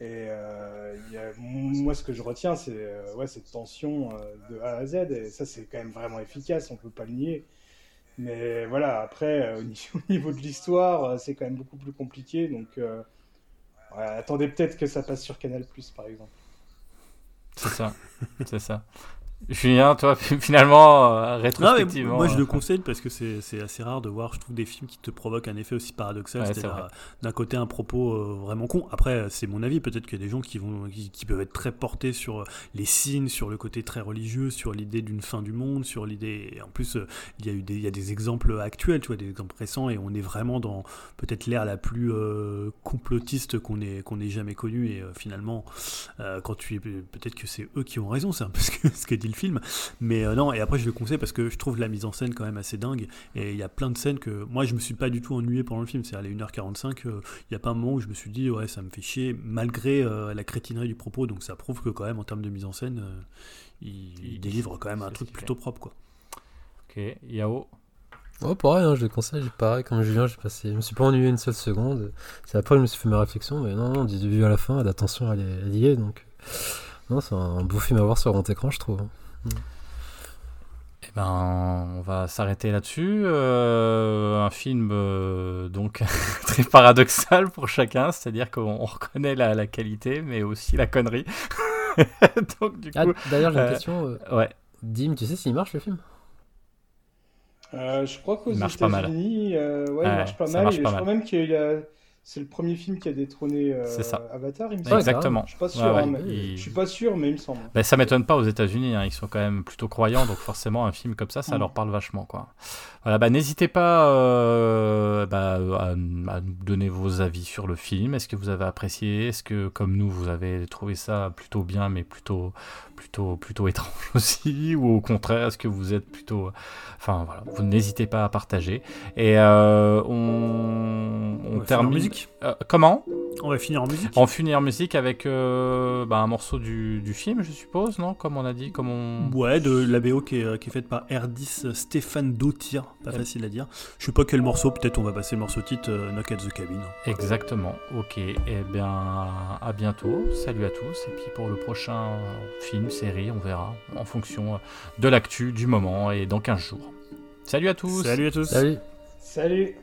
Et euh, il y a- moi, ce que je retiens, c'est euh, ouais, cette tension euh, de A à Z. Et ça, c'est quand même vraiment efficace, on peut pas le nier. Mais voilà, après, euh, au niveau, au niveau de l'histoire, euh, c'est quand même beaucoup plus compliqué. Donc, euh, ouais, attendez peut-être que ça passe sur Canal, par exemple. c'est ça, c'est ça. Julien, toi, finalement, euh, Non, rétrospectivement. moi je euh, le conseille parce que c'est assez rare de voir, je trouve, des films qui te provoquent un effet aussi paradoxal. Ouais, C'est-à-dire, euh, d'un côté un propos euh, vraiment con. Après, c'est mon avis. Peut-être qu'il y a des gens qui, vont, qui, qui peuvent être très portés sur les signes, sur le côté très religieux, sur l'idée d'une fin du monde, sur l'idée. En plus, euh, il y a eu des, il y a des exemples actuels, tu vois, des exemples récents, et on est vraiment dans peut-être l'ère la plus complotiste qu'on ait, qu'on ait jamais connue. Et finalement, quand tu es peut-être que c'est eux qui ont raison, c'est un peu ce que, ce que dit le film. Mais euh, non, et après je le conseille parce que je trouve la mise en scène quand même assez dingue. Et il y a plein de scènes que moi je me suis pas du tout ennuyé pendant le film. C'est à les 1h45, euh, il n'y a pas un moment où je me suis dit ouais ça me fait chier malgré euh, la crétinerie du propos. Donc ça prouve que quand même en termes de mise en scène, euh, il, il délivre quand même un truc ce qu'il plutôt propre quoi. Ok, Yao. Ouais, pareil, hein, je le conseille, pareil, comme Julien, j'ai passé, je me suis pas ennuyé une seule seconde. C'est après que je me suis fait mes réflexions, mais non, non, du début à la fin, l'attention elle est, elle y est, donc. Non, c'est un beau film à voir sur grand écran, je trouve. Eh ben, on va s'arrêter là-dessus. Euh, un film euh, donc très paradoxal pour chacun, c'est-à-dire qu'on on reconnaît la, la qualité, mais aussi la connerie. donc du Ah, d'ailleurs, j'ai une euh, question. euh, ouais. Dim, tu sais s'il marche le film? Euh, je crois qu'aux Il marche pas mal. États-Unis, euh, ouais, Ouais, il marche pas mal. je crois même qu'il a... c'est le premier film qui a détrôné euh, C'est ça. Avatar, il me Ouais, semble. Exactement. Je suis pas sûr, Ouais, ouais, hein, mais- il- je suis pas sûr, mais il me semble. Ben, ça m'étonne pas aux États-Unis, hein, ils sont quand même plutôt croyants, donc forcément un film comme ça, ça Mm. leur parle vachement, quoi. Voilà, bah, n'hésitez pas euh, bah, à, à nous donner vos avis sur le film. Est-ce que vous avez apprécié? Est-ce que, comme nous, vous avez trouvé ça plutôt bien, mais plutôt, plutôt, plutôt étrange aussi? Ou au contraire, est-ce que vous êtes plutôt, enfin voilà, vous n'hésitez pas à partager. Et euh, on, on en termine. Musique. Euh, comment On va finir en musique. on finit en musique avec euh, bah, un morceau du, du film, je suppose, non? Comme on a dit, comme on... Ouais, de la BO qui est, qui est faite par R10 Stéphane Dautir, pas Ouais. facile à dire. Je sais pas quel morceau, peut-être on va passer le morceau titre euh, Knock at the Cabin. Exactement, ok. Eh bien, à bientôt. Salut à tous. Et puis pour le prochain film, série, on verra en fonction de l'actu, du moment et dans 15 jours. Salut à tous Salut à tous. Salut Salut